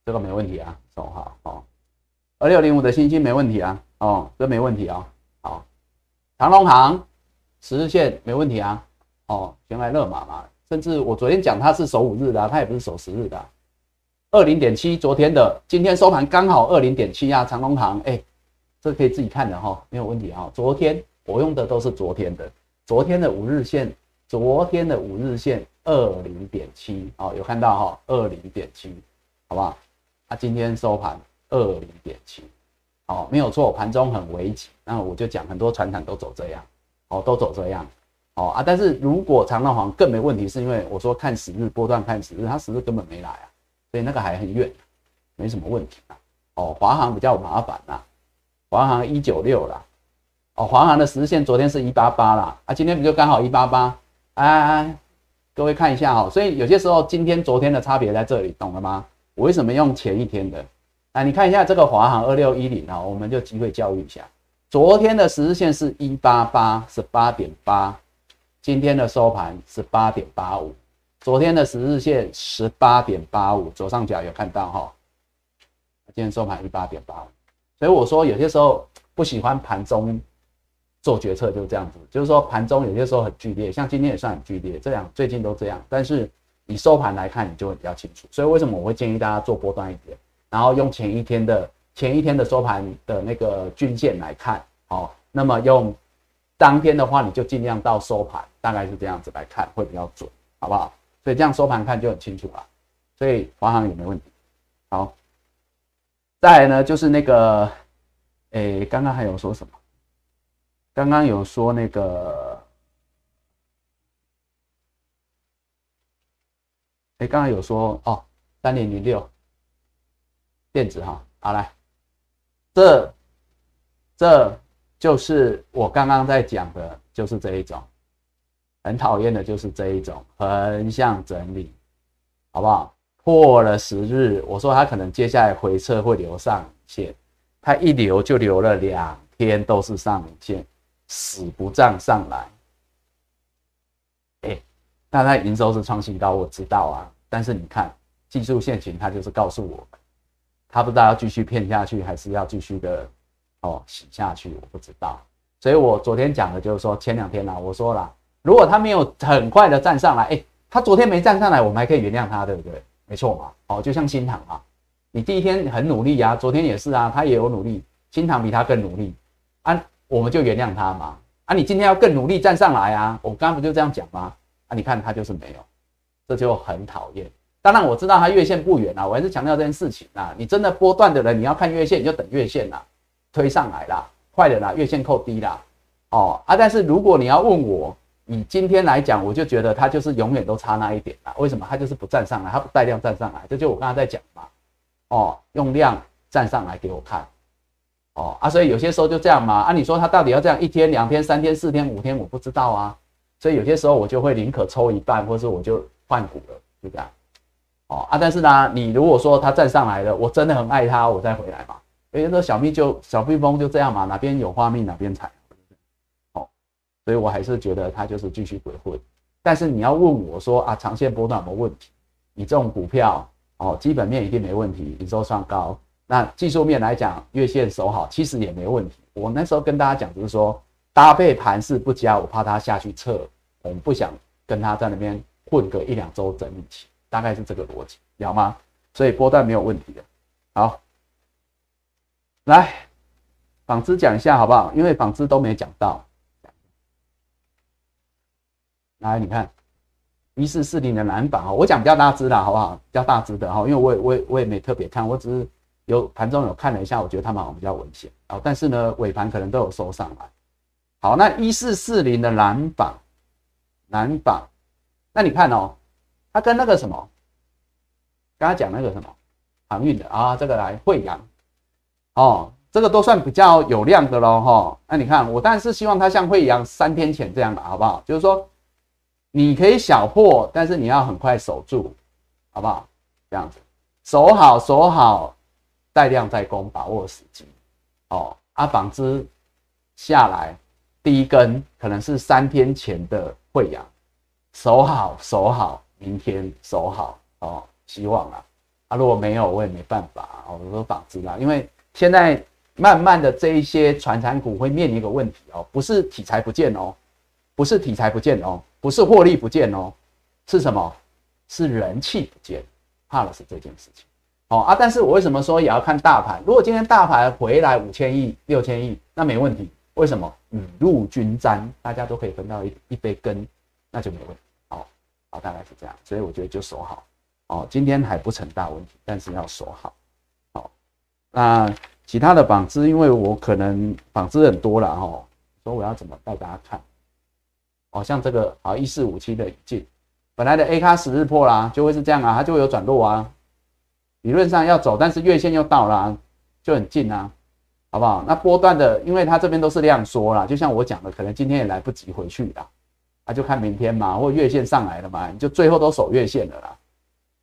这个没问题啊，走好，哦。二六零五的星星没问题啊，哦，这没问题啊，好，长隆行十日线没问题啊，哦，先来热马嘛，甚至我昨天讲它是守五日的，它也不是守十日的，二零点七，昨天的，今天收盘刚好二零点七啊，长隆行，哎，这可以自己看的哈，没有问题啊，昨天我用的都是昨天的，昨天的五日线，昨天的五日线二零点七，哦，有看到哈，二零点七，好不好？啊，今天收盘。二零点七，哦，没有错，盘中很危急。那我就讲很多船厂都走这样，哦，都走这样，哦啊。但是如果长浪黄更没问题，是因为我说看十日波段看十日，它十日根本没来啊，所以那个还很远，没什么问题啊。哦，华航比较麻烦呐，华航一九六啦，哦，华航的十日线昨天是一八八啦，啊，今天不就刚好一八八？哎，各位看一下哈，所以有些时候今天昨天的差别在这里，懂了吗？我为什么用前一天的？啊，你看一下这个华航二六一零啊，我们就机会教育一下，昨天的十日线是一八八，十八点八，今天的收盘是八点八五，昨天的十日线十八点八五，左上角有看到哈？今天收盘一八点八五，所以我说有些时候不喜欢盘中做决策，就这样子，就是说盘中有些时候很剧烈，像今天也算很剧烈，这样最近都这样，但是你收盘来看，你就会比较清楚。所以为什么我会建议大家做波段一点？然后用前一天的前一天的收盘的那个均线来看，好，那么用当天的话，你就尽量到收盘，大概是这样子来看会比较准，好不好？所以这样收盘看就很清楚了。所以华航也没问题？好，再来呢就是那个，诶，刚刚还有说什么？刚刚有说那个，诶，刚刚有说哦，三点零六。电子哈，好来，这这就是我刚刚在讲的，就是这一种，很讨厌的就是这一种横向整理，好不好？破了十日，我说它可能接下来回撤会留上影线，它一留就留了两天都是上影线，死不涨上来。哎，那它营收是创新高，我知道啊，但是你看技术线型，它就是告诉我。他不知道要继续骗下去，还是要继续的哦洗下去，我不知道。所以我昨天讲的就是说，前两天呢，我说了，如果他没有很快的站上来，哎，他昨天没站上来，我们还可以原谅他，对不对？没错嘛，哦，就像新塘啊，你第一天很努力呀，昨天也是啊，他也有努力，新塘比他更努力，啊，我们就原谅他嘛，啊，你今天要更努力站上来啊，我刚刚不就这样讲吗？啊，你看他就是没有，这就很讨厌。当然我知道它月线不远啊，我还是强调这件事情啊。你真的波段的人，你要看月线，你就等月线啦，推上来啦，快了啦，月线扣低啦，哦啊。但是如果你要问我，以今天来讲，我就觉得它就是永远都差那一点啦。为什么？它就是不站上来，它不带量站上来，这就我刚才在讲嘛。哦，用量站上来给我看，哦啊，所以有些时候就这样嘛。啊，你说它到底要这样一天、两天、三天、四天、五天，我不知道啊。所以有些时候我就会宁可抽一半，或是我就换股了，就这样。哦啊，但是呢，你如果说他站上来了，我真的很爱他，我再回来嘛。因为那小蜜就小蜜蜂就这样嘛，哪边有花蜜哪边采。哦，所以我还是觉得他就是继续鬼混。但是你要问我说啊，长线波段有没有问题？你这种股票哦，基本面一定没问题，营收算高。那技术面来讲，月线守好，其实也没问题。我那时候跟大家讲就是说，搭配盘势不佳，我怕他下去撤，我们不想跟他在那边混个一两周整理期。大概是这个逻辑，了吗？所以波段没有问题的。好，来纺织讲一下好不好？因为纺织都没讲到。来，你看一四四零的蓝纺，我讲比较大只的好不好？比较大只的哈，因为我也我也我也没特别看，我只是有盘中有看了一下，我觉得它们好像比较危险哦。但是呢，尾盘可能都有收上来。好，那一四四零的蓝纺，蓝纺，那你看哦。它跟那个什么，刚刚讲那个什么航运的啊，这个来惠阳，哦，这个都算比较有量的喽，哈。那你看，我当然是希望它像惠阳三天前这样的，好不好？就是说，你可以小破，但是你要很快守住，好不好？这样子，守好，守好，带量再攻，把握时机。哦，啊，纺织下来第一根可能是三天前的惠阳，守好，守好。明天守好哦，希望啊，啊如果没有我也没办法哦，我说纺织啦，因为现在慢慢的这一些传产股会面临一个问题哦，不是题材不见哦，不是题材不见哦，不是获利不见哦，是什么？是人气不见，怕的是这件事情哦啊！但是我为什么说也要看大盘？如果今天大盘回来五千亿、六千亿，那没问题。为什么？雨露均沾，大家都可以分到一一杯羹，那就没问题。大概是这样，所以我觉得就守好哦。今天还不成大问题，但是要守好。好，那其他的纺织，因为我可能纺织很多了哈，所以我要怎么带大家看？哦，像这个啊一四五七的进，本来的 A 卡十日破啦，就会是这样啊，它就会有转弱啊。理论上要走，但是月线又到了，就很近啊。好不好？那波段的，因为它这边都是量缩啦，就像我讲的，可能今天也来不及回去啦，啊就看明天嘛，或月线上来了嘛，你就最后都守月线了啦，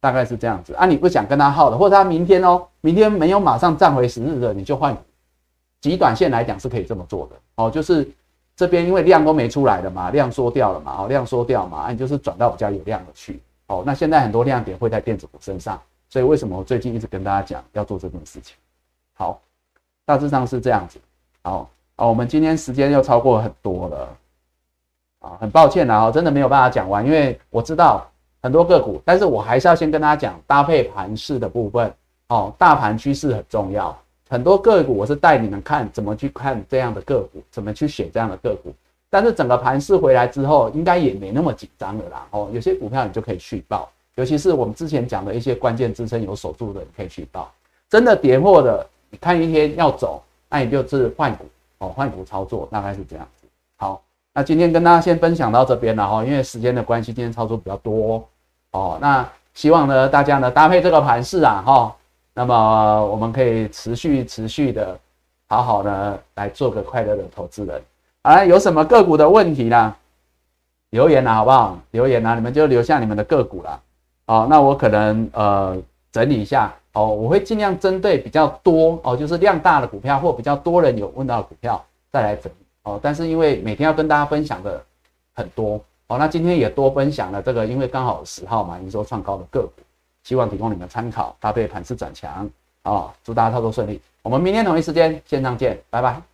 大概是这样子啊。你不想跟他耗的，或者他明天哦，明天没有马上站回十日的，你就换极短线来讲是可以这么做的哦，就是这边因为量都没出来了嘛，量缩掉了嘛，哦，量缩掉嘛，啊你就是转到比较有量的去哦。那现在很多亮点会在电子股身上。所以为什么我最近一直跟大家讲要做这件事情？好，大致上是这样子。好，啊，我们今天时间又超过很多了，啊，很抱歉啊，真的没有办法讲完，因为我知道很多个股，但是我还是要先跟大家讲搭配盘势的部分。哦，大盘趋势很重要，很多个股我是带你们看怎么去看这样的个股，怎么去选这样的个股。但是整个盘势回来之后，应该也没那么紧张了啦。哦，有些股票你就可以去报。尤其是我们之前讲的一些关键支撑有守住的，你可以去报。真的跌破的，你看一天要走，那你就是换股哦，换股操作大概是这样子。好，那今天跟大家先分享到这边了哈，因为时间的关系，今天操作比较多哦。那希望呢，大家呢搭配这个盘势啊哈，那么我们可以持续持续的好好的来做个快乐的投资人。啊，有什么个股的问题呢？留言啊，好不好？留言啊，你们就留下你们的个股啦。哦，那我可能呃整理一下哦，我会尽量针对比较多哦，就是量大的股票或比较多人有问到的股票再来整理哦。但是因为每天要跟大家分享的很多哦，那今天也多分享了这个，因为刚好十号嘛，营收创高的个股，希望提供你们参考，搭配盘势转强啊，祝大家操作顺利。我们明天同一时间线上见，拜拜。